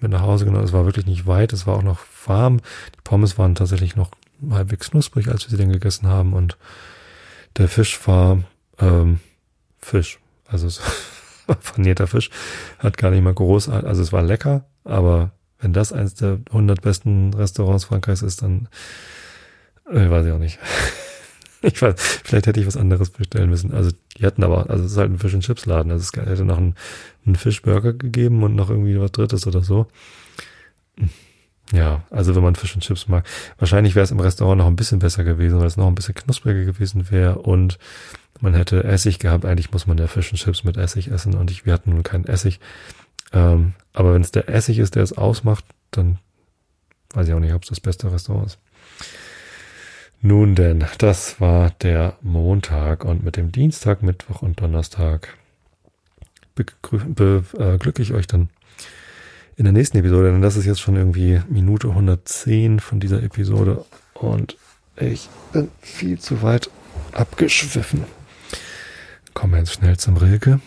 mit nach Hause genommen. Es war wirklich nicht weit, es war auch noch warm. Die Pommes waren tatsächlich noch halbwegs knusprig, als wir sie dann gegessen haben. Und der Fisch war ähm, Fisch. Also war panierter Fisch. Hat gar nicht mal groß, also es war lecker, aber wenn das eins der 100 besten Restaurants Frankreichs ist, dann äh, weiß ich auch nicht. [laughs] ich weiß, vielleicht hätte ich was anderes bestellen müssen. Also die hatten aber, also es ist halt ein Fish and Chips Laden. Also es hätte noch einen, einen Fischburger gegeben und noch irgendwie was Drittes oder so. Ja, also wenn man Fish and Chips mag. Wahrscheinlich wäre es im Restaurant noch ein bisschen besser gewesen, weil es noch ein bisschen knuspriger gewesen wäre und man hätte Essig gehabt. Eigentlich muss man ja Fish and Chips mit Essig essen und ich, wir hatten nun keinen Essig. Ähm, aber wenn es der Essig ist, der es ausmacht, dann weiß ich auch nicht, ob es das beste Restaurant ist. Nun denn, das war der Montag und mit dem Dienstag, Mittwoch und Donnerstag beglücke ich euch dann in der nächsten Episode, denn das ist jetzt schon irgendwie Minute 110 von dieser Episode und ich bin viel zu weit abgeschwiffen. Kommen wir jetzt schnell zum Rilke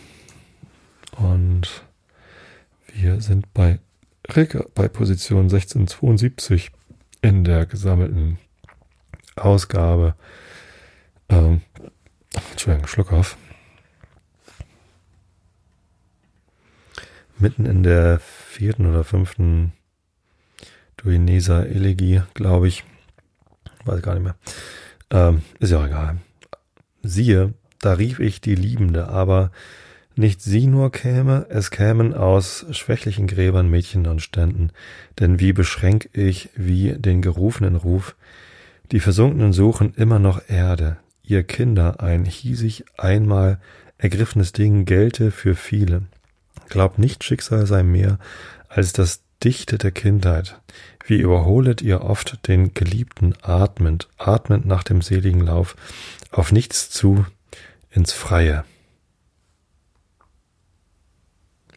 und wir sind bei Rilke bei Position 1672 in der gesammelten Ausgabe. Ähm, Entschuldigung, Schluck auf. Mitten in der vierten oder fünften Duineser Elegie, glaube ich. Weiß gar nicht mehr. Ähm, ist ja auch egal. Siehe, da rief ich die Liebende, aber nicht sie nur käme, es kämen aus schwächlichen Gräbern Mädchen und Ständen, denn wie beschränk ich wie den gerufenen Ruf, die Versunkenen suchen immer noch Erde, ihr Kinder ein hiesig einmal ergriffenes Ding gelte für viele. Glaubt nicht, Schicksal sei mehr als das Dichte der Kindheit. Wie überholet ihr oft den Geliebten atmend, atmend nach dem seligen Lauf, auf nichts zu, ins Freie.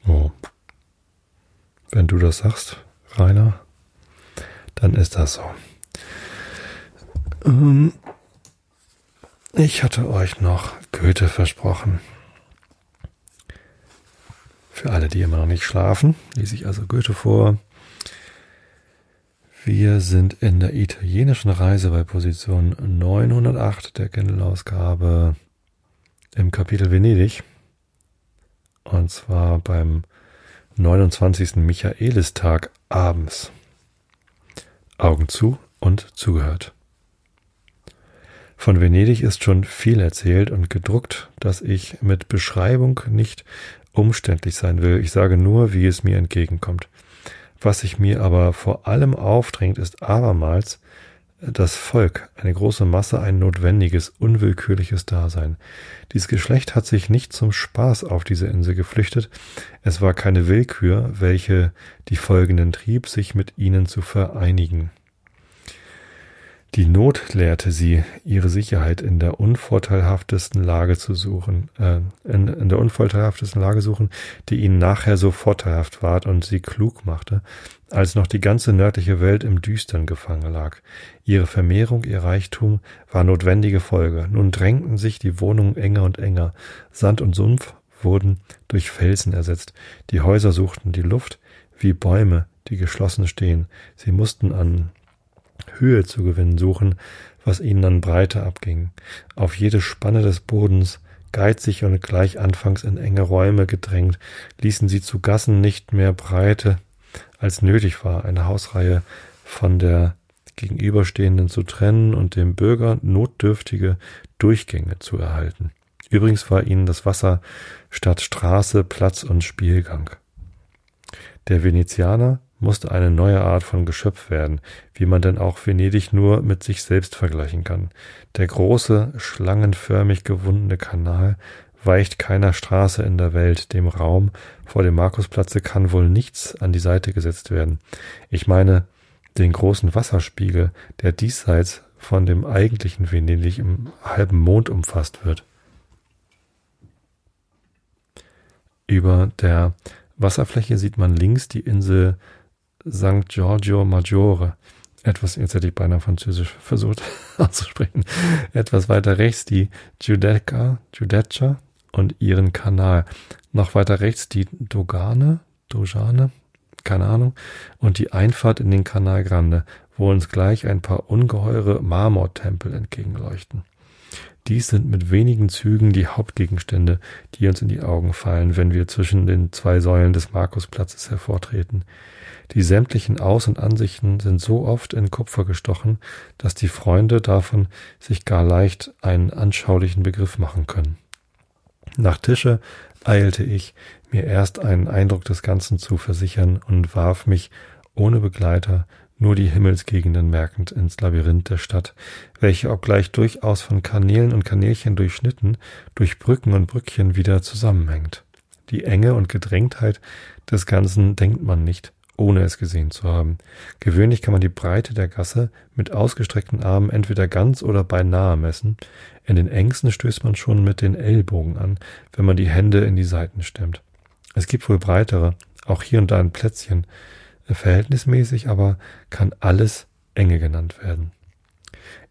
Oh. Wenn du das sagst, Rainer, dann ist das so. Ähm, ich hatte euch noch Goethe versprochen. Für alle, die immer noch nicht schlafen, lese ich also Goethe vor. Wir sind in der italienischen Reise bei Position 908 der Kindle-Ausgabe im Kapitel Venedig. Und zwar beim 29. Michaelistag abends. Augen zu und zugehört. Von Venedig ist schon viel erzählt und gedruckt, dass ich mit Beschreibung nicht umständlich sein will. Ich sage nur, wie es mir entgegenkommt. Was sich mir aber vor allem aufdrängt, ist abermals das Volk, eine große Masse, ein notwendiges, unwillkürliches Dasein. Dieses Geschlecht hat sich nicht zum Spaß auf diese Insel geflüchtet. Es war keine Willkür, welche die Folgenden trieb, sich mit ihnen zu vereinigen. Die Not lehrte sie, ihre Sicherheit in der unvorteilhaftesten Lage zu suchen, äh, in, in der unvorteilhaftesten Lage suchen, die ihnen nachher so vorteilhaft ward und sie klug machte, als noch die ganze nördliche Welt im Düstern gefangen lag. Ihre Vermehrung, ihr Reichtum war notwendige Folge. Nun drängten sich die Wohnungen enger und enger. Sand und Sumpf wurden durch Felsen ersetzt. Die Häuser suchten die Luft wie Bäume, die geschlossen stehen. Sie mussten an Höhe zu gewinnen suchen, was ihnen an Breite abging. Auf jede Spanne des Bodens, geizig und gleich anfangs in enge Räume gedrängt, ließen sie zu Gassen nicht mehr Breite, als nötig war, eine Hausreihe von der gegenüberstehenden zu trennen und dem Bürger notdürftige Durchgänge zu erhalten. Übrigens war ihnen das Wasser statt Straße Platz und Spielgang. Der Venezianer musste eine neue Art von Geschöpf werden, wie man denn auch Venedig nur mit sich selbst vergleichen kann. Der große, schlangenförmig gewundene Kanal weicht keiner Straße in der Welt, dem Raum vor dem Markusplatze kann wohl nichts an die Seite gesetzt werden. Ich meine den großen Wasserspiegel, der diesseits von dem eigentlichen Venedig im halben Mond umfasst wird. Über der Wasserfläche sieht man links die Insel St. Giorgio Maggiore. Etwas, jetzt hätte ich beinahe Französisch versucht [laughs] auszusprechen. Etwas weiter rechts die Giudecca, Giudecca und ihren Kanal. Noch weiter rechts die Dogane, Dojane, keine Ahnung, und die Einfahrt in den Kanal Grande, wo uns gleich ein paar ungeheure Marmortempel entgegenleuchten. Dies sind mit wenigen Zügen die Hauptgegenstände, die uns in die Augen fallen, wenn wir zwischen den zwei Säulen des Markusplatzes hervortreten. Die sämtlichen Aus- und Ansichten sind so oft in Kupfer gestochen, dass die Freunde davon sich gar leicht einen anschaulichen Begriff machen können. Nach Tische eilte ich, mir erst einen Eindruck des Ganzen zu versichern und warf mich ohne Begleiter nur die Himmelsgegenden merkend ins Labyrinth der Stadt, welche obgleich durchaus von Kanälen und Kanälchen durchschnitten, durch Brücken und Brückchen wieder zusammenhängt. Die Enge und Gedrängtheit des Ganzen denkt man nicht, ohne es gesehen zu haben. Gewöhnlich kann man die Breite der Gasse mit ausgestreckten Armen entweder ganz oder beinahe messen. In den engsten stößt man schon mit den Ellbogen an, wenn man die Hände in die Seiten stemmt. Es gibt wohl breitere, auch hier und da ein Plätzchen. Verhältnismäßig aber kann alles Enge genannt werden.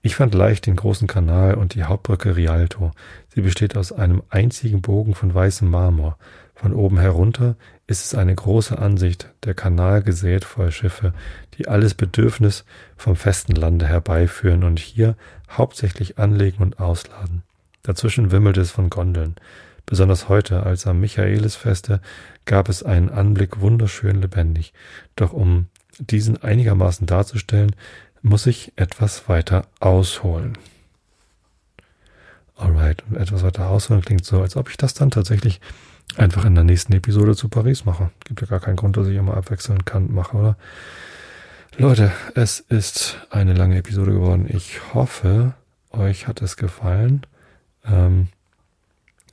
Ich fand leicht den großen Kanal und die Hauptbrücke Rialto. Sie besteht aus einem einzigen Bogen von weißem Marmor. Von oben herunter ist es eine große Ansicht, der Kanal gesät voll Schiffe, die alles Bedürfnis vom festen Lande herbeiführen und hier hauptsächlich anlegen und ausladen. Dazwischen wimmelt es von Gondeln. Besonders heute, als am Michaelisfeste, gab es einen Anblick wunderschön lebendig. Doch um diesen einigermaßen darzustellen, muss ich etwas weiter ausholen. Alright, und etwas weiter ausholen klingt so, als ob ich das dann tatsächlich einfach in der nächsten Episode zu Paris mache. Gibt ja gar keinen Grund, dass ich immer abwechselnd kann, mache, oder? Leute, es ist eine lange Episode geworden. Ich hoffe, euch hat es gefallen. Ähm,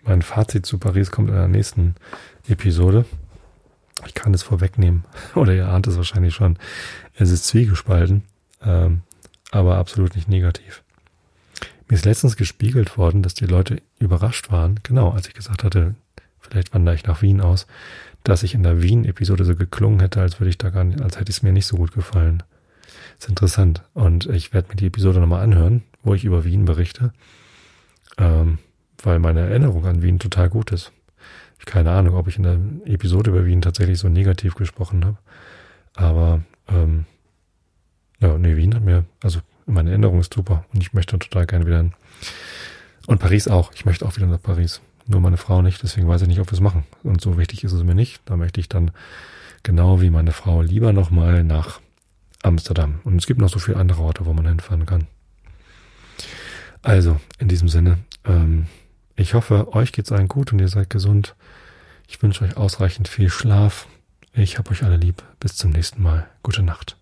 mein Fazit zu Paris kommt in der nächsten Episode. Ich kann es vorwegnehmen. [laughs] Oder ihr ahnt es wahrscheinlich schon. Es ist zwiegespalten, ähm, aber absolut nicht negativ. Mir ist letztens gespiegelt worden, dass die Leute überrascht waren, genau, als ich gesagt hatte, vielleicht wandere ich nach Wien aus, dass ich in der Wien-Episode so geklungen hätte, als würde ich da gar nicht, als hätte es mir nicht so gut gefallen. Ist interessant. Und ich werde mir die Episode nochmal anhören, wo ich über Wien berichte, ähm, weil meine Erinnerung an Wien total gut ist. Ich keine Ahnung, ob ich in der Episode über Wien tatsächlich so negativ gesprochen habe. Aber ähm, ja, nee, Wien hat mir, also meine Erinnerung ist super und ich möchte total gerne wieder hin. Und Paris auch. Ich möchte auch wieder nach Paris. Nur meine Frau nicht, deswegen weiß ich nicht, ob wir es machen. Und so wichtig ist es mir nicht. Da möchte ich dann genau wie meine Frau lieber nochmal nach Amsterdam. Und es gibt noch so viele andere Orte, wo man hinfahren kann. Also, in diesem Sinne, ähm, ich hoffe, euch geht's allen gut und ihr seid gesund. Ich wünsche euch ausreichend viel Schlaf. Ich hab euch alle lieb. Bis zum nächsten Mal. Gute Nacht.